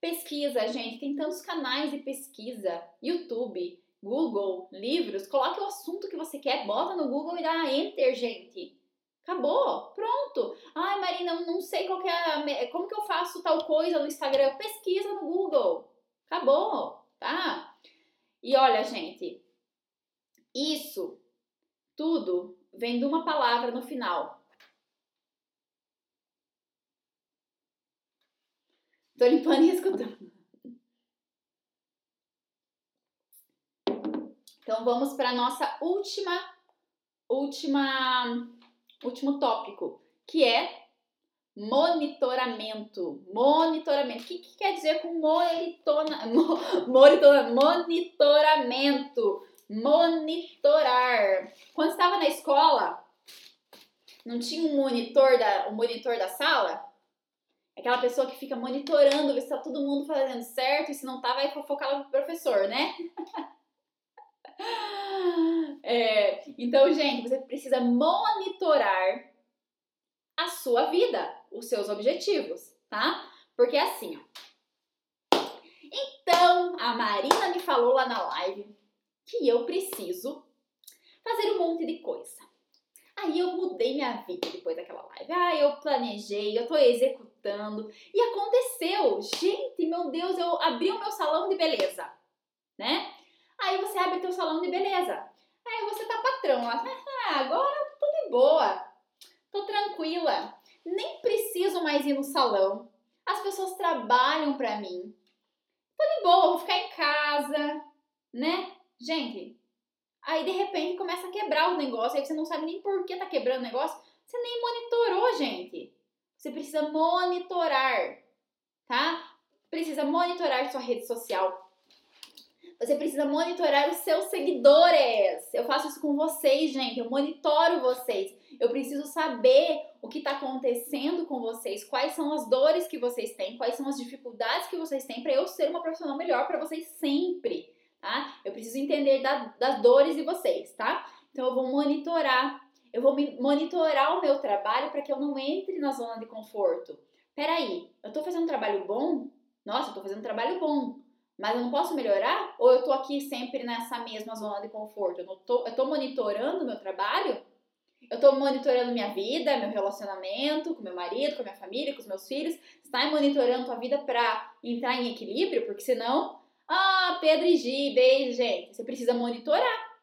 Pesquisa, gente, tem tantos canais de pesquisa, YouTube, Google, livros, coloque o assunto que você quer, bota no Google e dá enter, gente. Acabou, pronto. Ai, Marina, eu não sei qual é a, como que eu faço tal coisa no Instagram. Pesquisa no Google. Acabou, tá? E olha, gente, isso tudo vem de uma palavra no final. Tô limpando e [LAUGHS] escutando. Então vamos para nossa última última último tópico, que é monitoramento. Monitoramento. O que, que quer dizer com monitona, [LAUGHS] monitora, monitoramento? Monitorar. Quando estava na escola, não tinha um monitor da, um monitor da sala? Aquela pessoa que fica monitorando, ver se está todo mundo fazendo certo e se não tá, vai fofocar no professor, né? [LAUGHS] [LAUGHS] É, então, gente, você precisa monitorar a sua vida, os seus objetivos, tá? Porque assim, ó. Então, a Marina me falou lá na live que eu preciso fazer um monte de coisa. Aí eu mudei minha vida depois daquela live. Ah, eu planejei, eu tô executando. E aconteceu. Gente, meu Deus, eu abri o meu salão de beleza, né? Aí você abre teu salão de beleza. Aí você tá patrão. Ah, agora tô de boa. Tô tranquila. Nem preciso mais ir no salão. As pessoas trabalham pra mim. Tô de boa, vou ficar em casa, né? Gente, aí de repente começa a quebrar o negócio, aí você não sabe nem por que tá quebrando o negócio. Você nem monitorou, gente. Você precisa monitorar, tá? Precisa monitorar sua rede social, você precisa monitorar os seus seguidores. Eu faço isso com vocês, gente. Eu monitoro vocês. Eu preciso saber o que está acontecendo com vocês, quais são as dores que vocês têm, quais são as dificuldades que vocês têm para eu ser uma profissional melhor para vocês sempre, tá? Eu preciso entender da, das dores de vocês, tá? Então eu vou monitorar, Eu vou monitorar o meu trabalho para que eu não entre na zona de conforto. Peraí, eu tô fazendo um trabalho bom? Nossa, eu tô fazendo um trabalho bom. Mas eu não posso melhorar? Ou eu tô aqui sempre nessa mesma zona de conforto? Eu, tô monitorando o meu trabalho? Eu tô monitorando minha vida, meu relacionamento com meu marido, com minha família, com os meus filhos. Você tá monitorando tua vida pra entrar em equilíbrio? Porque senão, ah, Pedro e Gi, beijo, gente. Você precisa monitorar.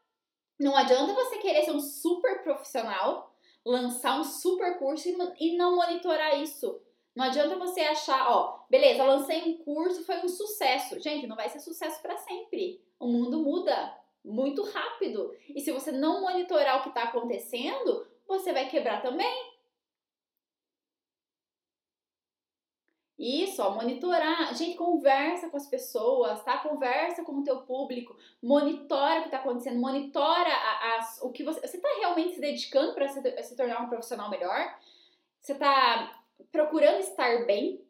Não adianta você querer ser um super profissional, lançar um super curso e não monitorar isso. Não adianta você achar, ó, beleza, lancei um curso, foi um sucesso. Gente, não vai ser sucesso para sempre. O mundo muda muito rápido. E se você não monitorar o que está acontecendo, você vai quebrar também. Isso, ó, monitorar. Gente, conversa com as pessoas, tá? Conversa com o teu público, monitora o que está acontecendo, monitora as, o que você. Você está realmente se dedicando para se, se tornar um profissional melhor? Você está procurando estar bem,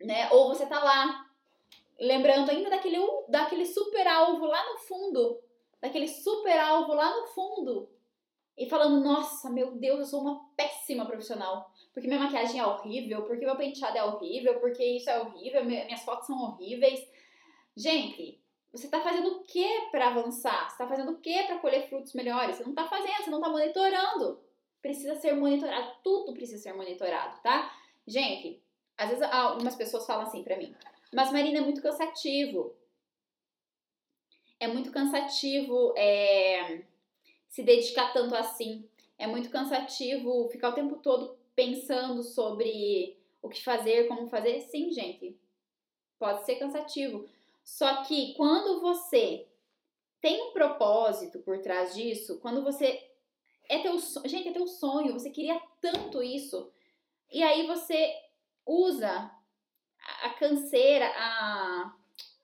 né? Ou você tá lá lembrando ainda daquele, daquele super alvo lá no fundo, daquele super alvo lá no fundo, e falando: Nossa, meu Deus, eu sou uma péssima profissional. Porque minha maquiagem é horrível, porque meu penteado é horrível, porque isso é horrível, minhas fotos são horríveis. Gente, você tá fazendo o que para avançar? Você tá fazendo o que para colher frutos melhores? Você não tá fazendo, você não tá monitorando precisa ser monitorado, tudo precisa ser monitorado, tá? Gente, às vezes algumas pessoas falam assim pra mim, mas Marina é muito cansativo. É muito cansativo é, se dedicar tanto assim. É muito cansativo ficar o tempo todo pensando sobre o que fazer, como fazer. Sim, gente, pode ser cansativo. Só que quando você tem um propósito por trás disso, quando você é teu gente, é teu sonho, você queria tanto isso. E aí você usa a canseira, a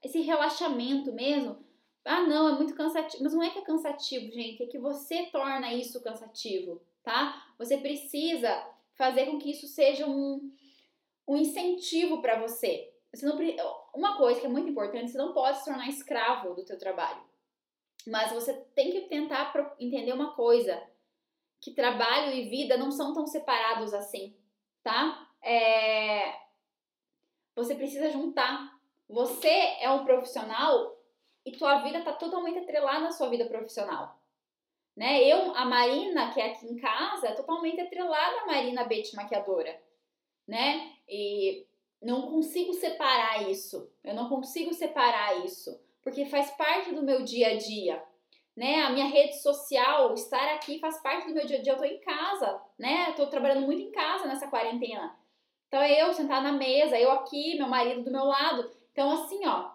esse relaxamento mesmo. Ah, não, é muito cansativo. Mas não é que é cansativo, gente, é que você torna isso cansativo, tá? Você precisa fazer com que isso seja um, um incentivo para você. Você não uma coisa que é muito importante, você não pode se tornar escravo do teu trabalho. Mas você tem que tentar entender uma coisa que trabalho e vida não são tão separados assim, tá? É... Você precisa juntar. Você é um profissional e tua vida está totalmente atrelada à sua vida profissional. Né? Eu, a Marina, que é aqui em casa, é totalmente atrelada à Marina Betty maquiadora, né? E não consigo separar isso. Eu não consigo separar isso, porque faz parte do meu dia a dia né? A minha rede social, estar aqui faz parte do meu dia a dia. Eu tô em casa, né? tô trabalhando muito em casa nessa quarentena. Então é eu sentar na mesa, eu aqui, meu marido do meu lado. Então, assim, ó,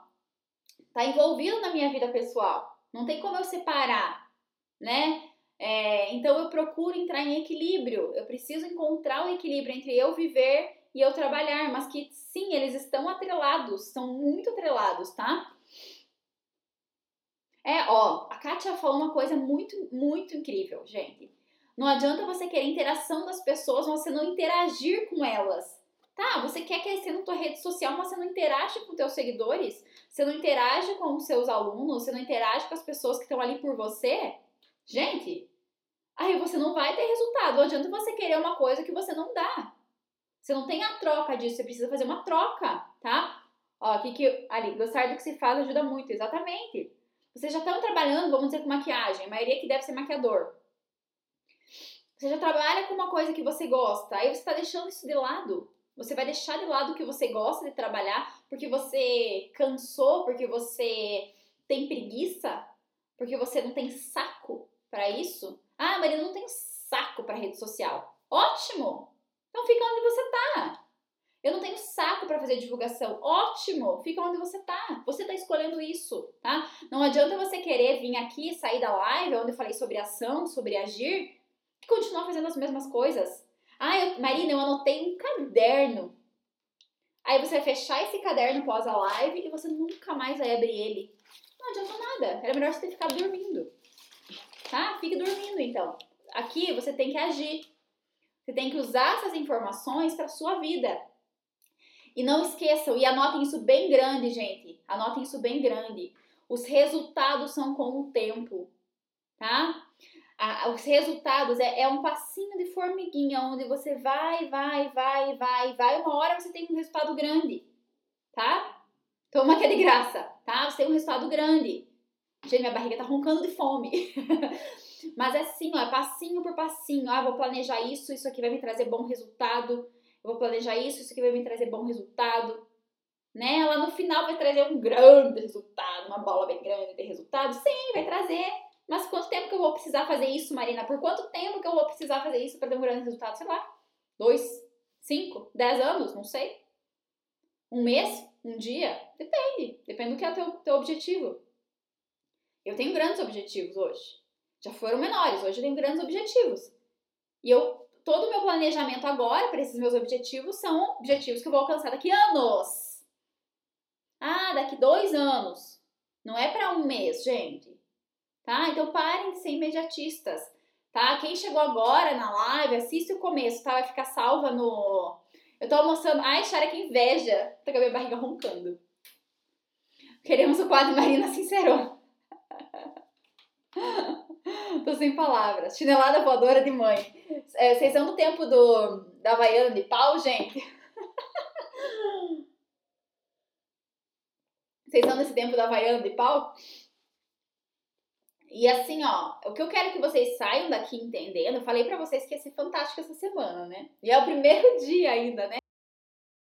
tá envolvido na minha vida pessoal. Não tem como eu separar, né? É, então eu procuro entrar em equilíbrio. Eu preciso encontrar o equilíbrio entre eu viver e eu trabalhar, mas que sim, eles estão atrelados, são muito atrelados, tá? É, ó, a Kátia falou uma coisa muito, muito incrível, gente. Não adianta você querer interação das pessoas, você não interagir com elas. Tá, você quer crescer na tua rede social, mas você não interage com teus seguidores, você não interage com os seus alunos, você não interage com as pessoas que estão ali por você. Gente, aí você não vai ter resultado. Não adianta você querer uma coisa que você não dá. Você não tem a troca disso, você precisa fazer uma troca, tá? Ó, aqui que ali, gostar do que se faz ajuda muito, exatamente. Vocês já estão trabalhando, vamos dizer, com maquiagem, a maioria que deve ser maquiador. Você já trabalha com uma coisa que você gosta, aí você está deixando isso de lado. Você vai deixar de lado o que você gosta de trabalhar porque você cansou, porque você tem preguiça, porque você não tem saco para isso. Ah, Maria, não tem saco para rede social. Ótimo! Então fica onde você tá. Eu não tenho saco para fazer divulgação. Ótimo! Fica onde você tá. Você tá escolhendo isso, tá? Não adianta você querer vir aqui, sair da live, onde eu falei sobre ação, sobre agir, e continuar fazendo as mesmas coisas. Ah, eu, Marina, eu anotei um caderno. Aí você vai fechar esse caderno pós a live e você nunca mais vai abrir ele. Não adianta nada. Era melhor você ter ficado dormindo. Tá? Fique dormindo então. Aqui você tem que agir. Você tem que usar essas informações para sua vida. E não esqueçam, e anotem isso bem grande, gente. Anotem isso bem grande. Os resultados são com o tempo, tá? os resultados é, é um passinho de formiguinha, onde você vai, vai, vai, vai, vai, uma hora você tem um resultado grande, tá? Toma que é de graça, tá? Você tem um resultado grande. Gente, minha barriga tá roncando de fome. [LAUGHS] Mas é assim, ó, é passinho por passinho. Ah, vou planejar isso, isso aqui vai me trazer bom resultado. Vou planejar isso, isso aqui vai me trazer bom resultado. Né? Lá no final vai trazer um grande resultado, uma bola bem grande de resultado. Sim, vai trazer. Mas quanto tempo que eu vou precisar fazer isso, Marina? Por quanto tempo que eu vou precisar fazer isso para ter um grande resultado? Sei lá. Dois, cinco, dez anos, não sei. Um mês? Um dia? Depende. Depende do que é o teu, teu objetivo. Eu tenho grandes objetivos hoje. Já foram menores, hoje eu tenho grandes objetivos. E eu todo o meu planejamento agora para esses meus objetivos são objetivos que eu vou alcançar daqui anos. Ah, daqui dois anos. Não é para um mês, gente. Tá? Então parem de ser imediatistas. Tá? Quem chegou agora na live, assiste o começo, tá? Vai ficar salva no. Eu tô almoçando. Ai, Chara, que inveja. Tô com a minha barriga roncando. Queremos o quadro Marina Sincerão. [LAUGHS] [LAUGHS] Tô sem palavras. Chinelada voadora de mãe. É, vocês são do tempo do, da Havaiana de pau, gente? [LAUGHS] Vocês são desse tempo da Havaiana de pau? E assim, ó, o que eu quero que vocês saiam daqui entendendo, eu falei para vocês que ia ser fantástico essa semana, né? E é o primeiro [LAUGHS] dia ainda, né?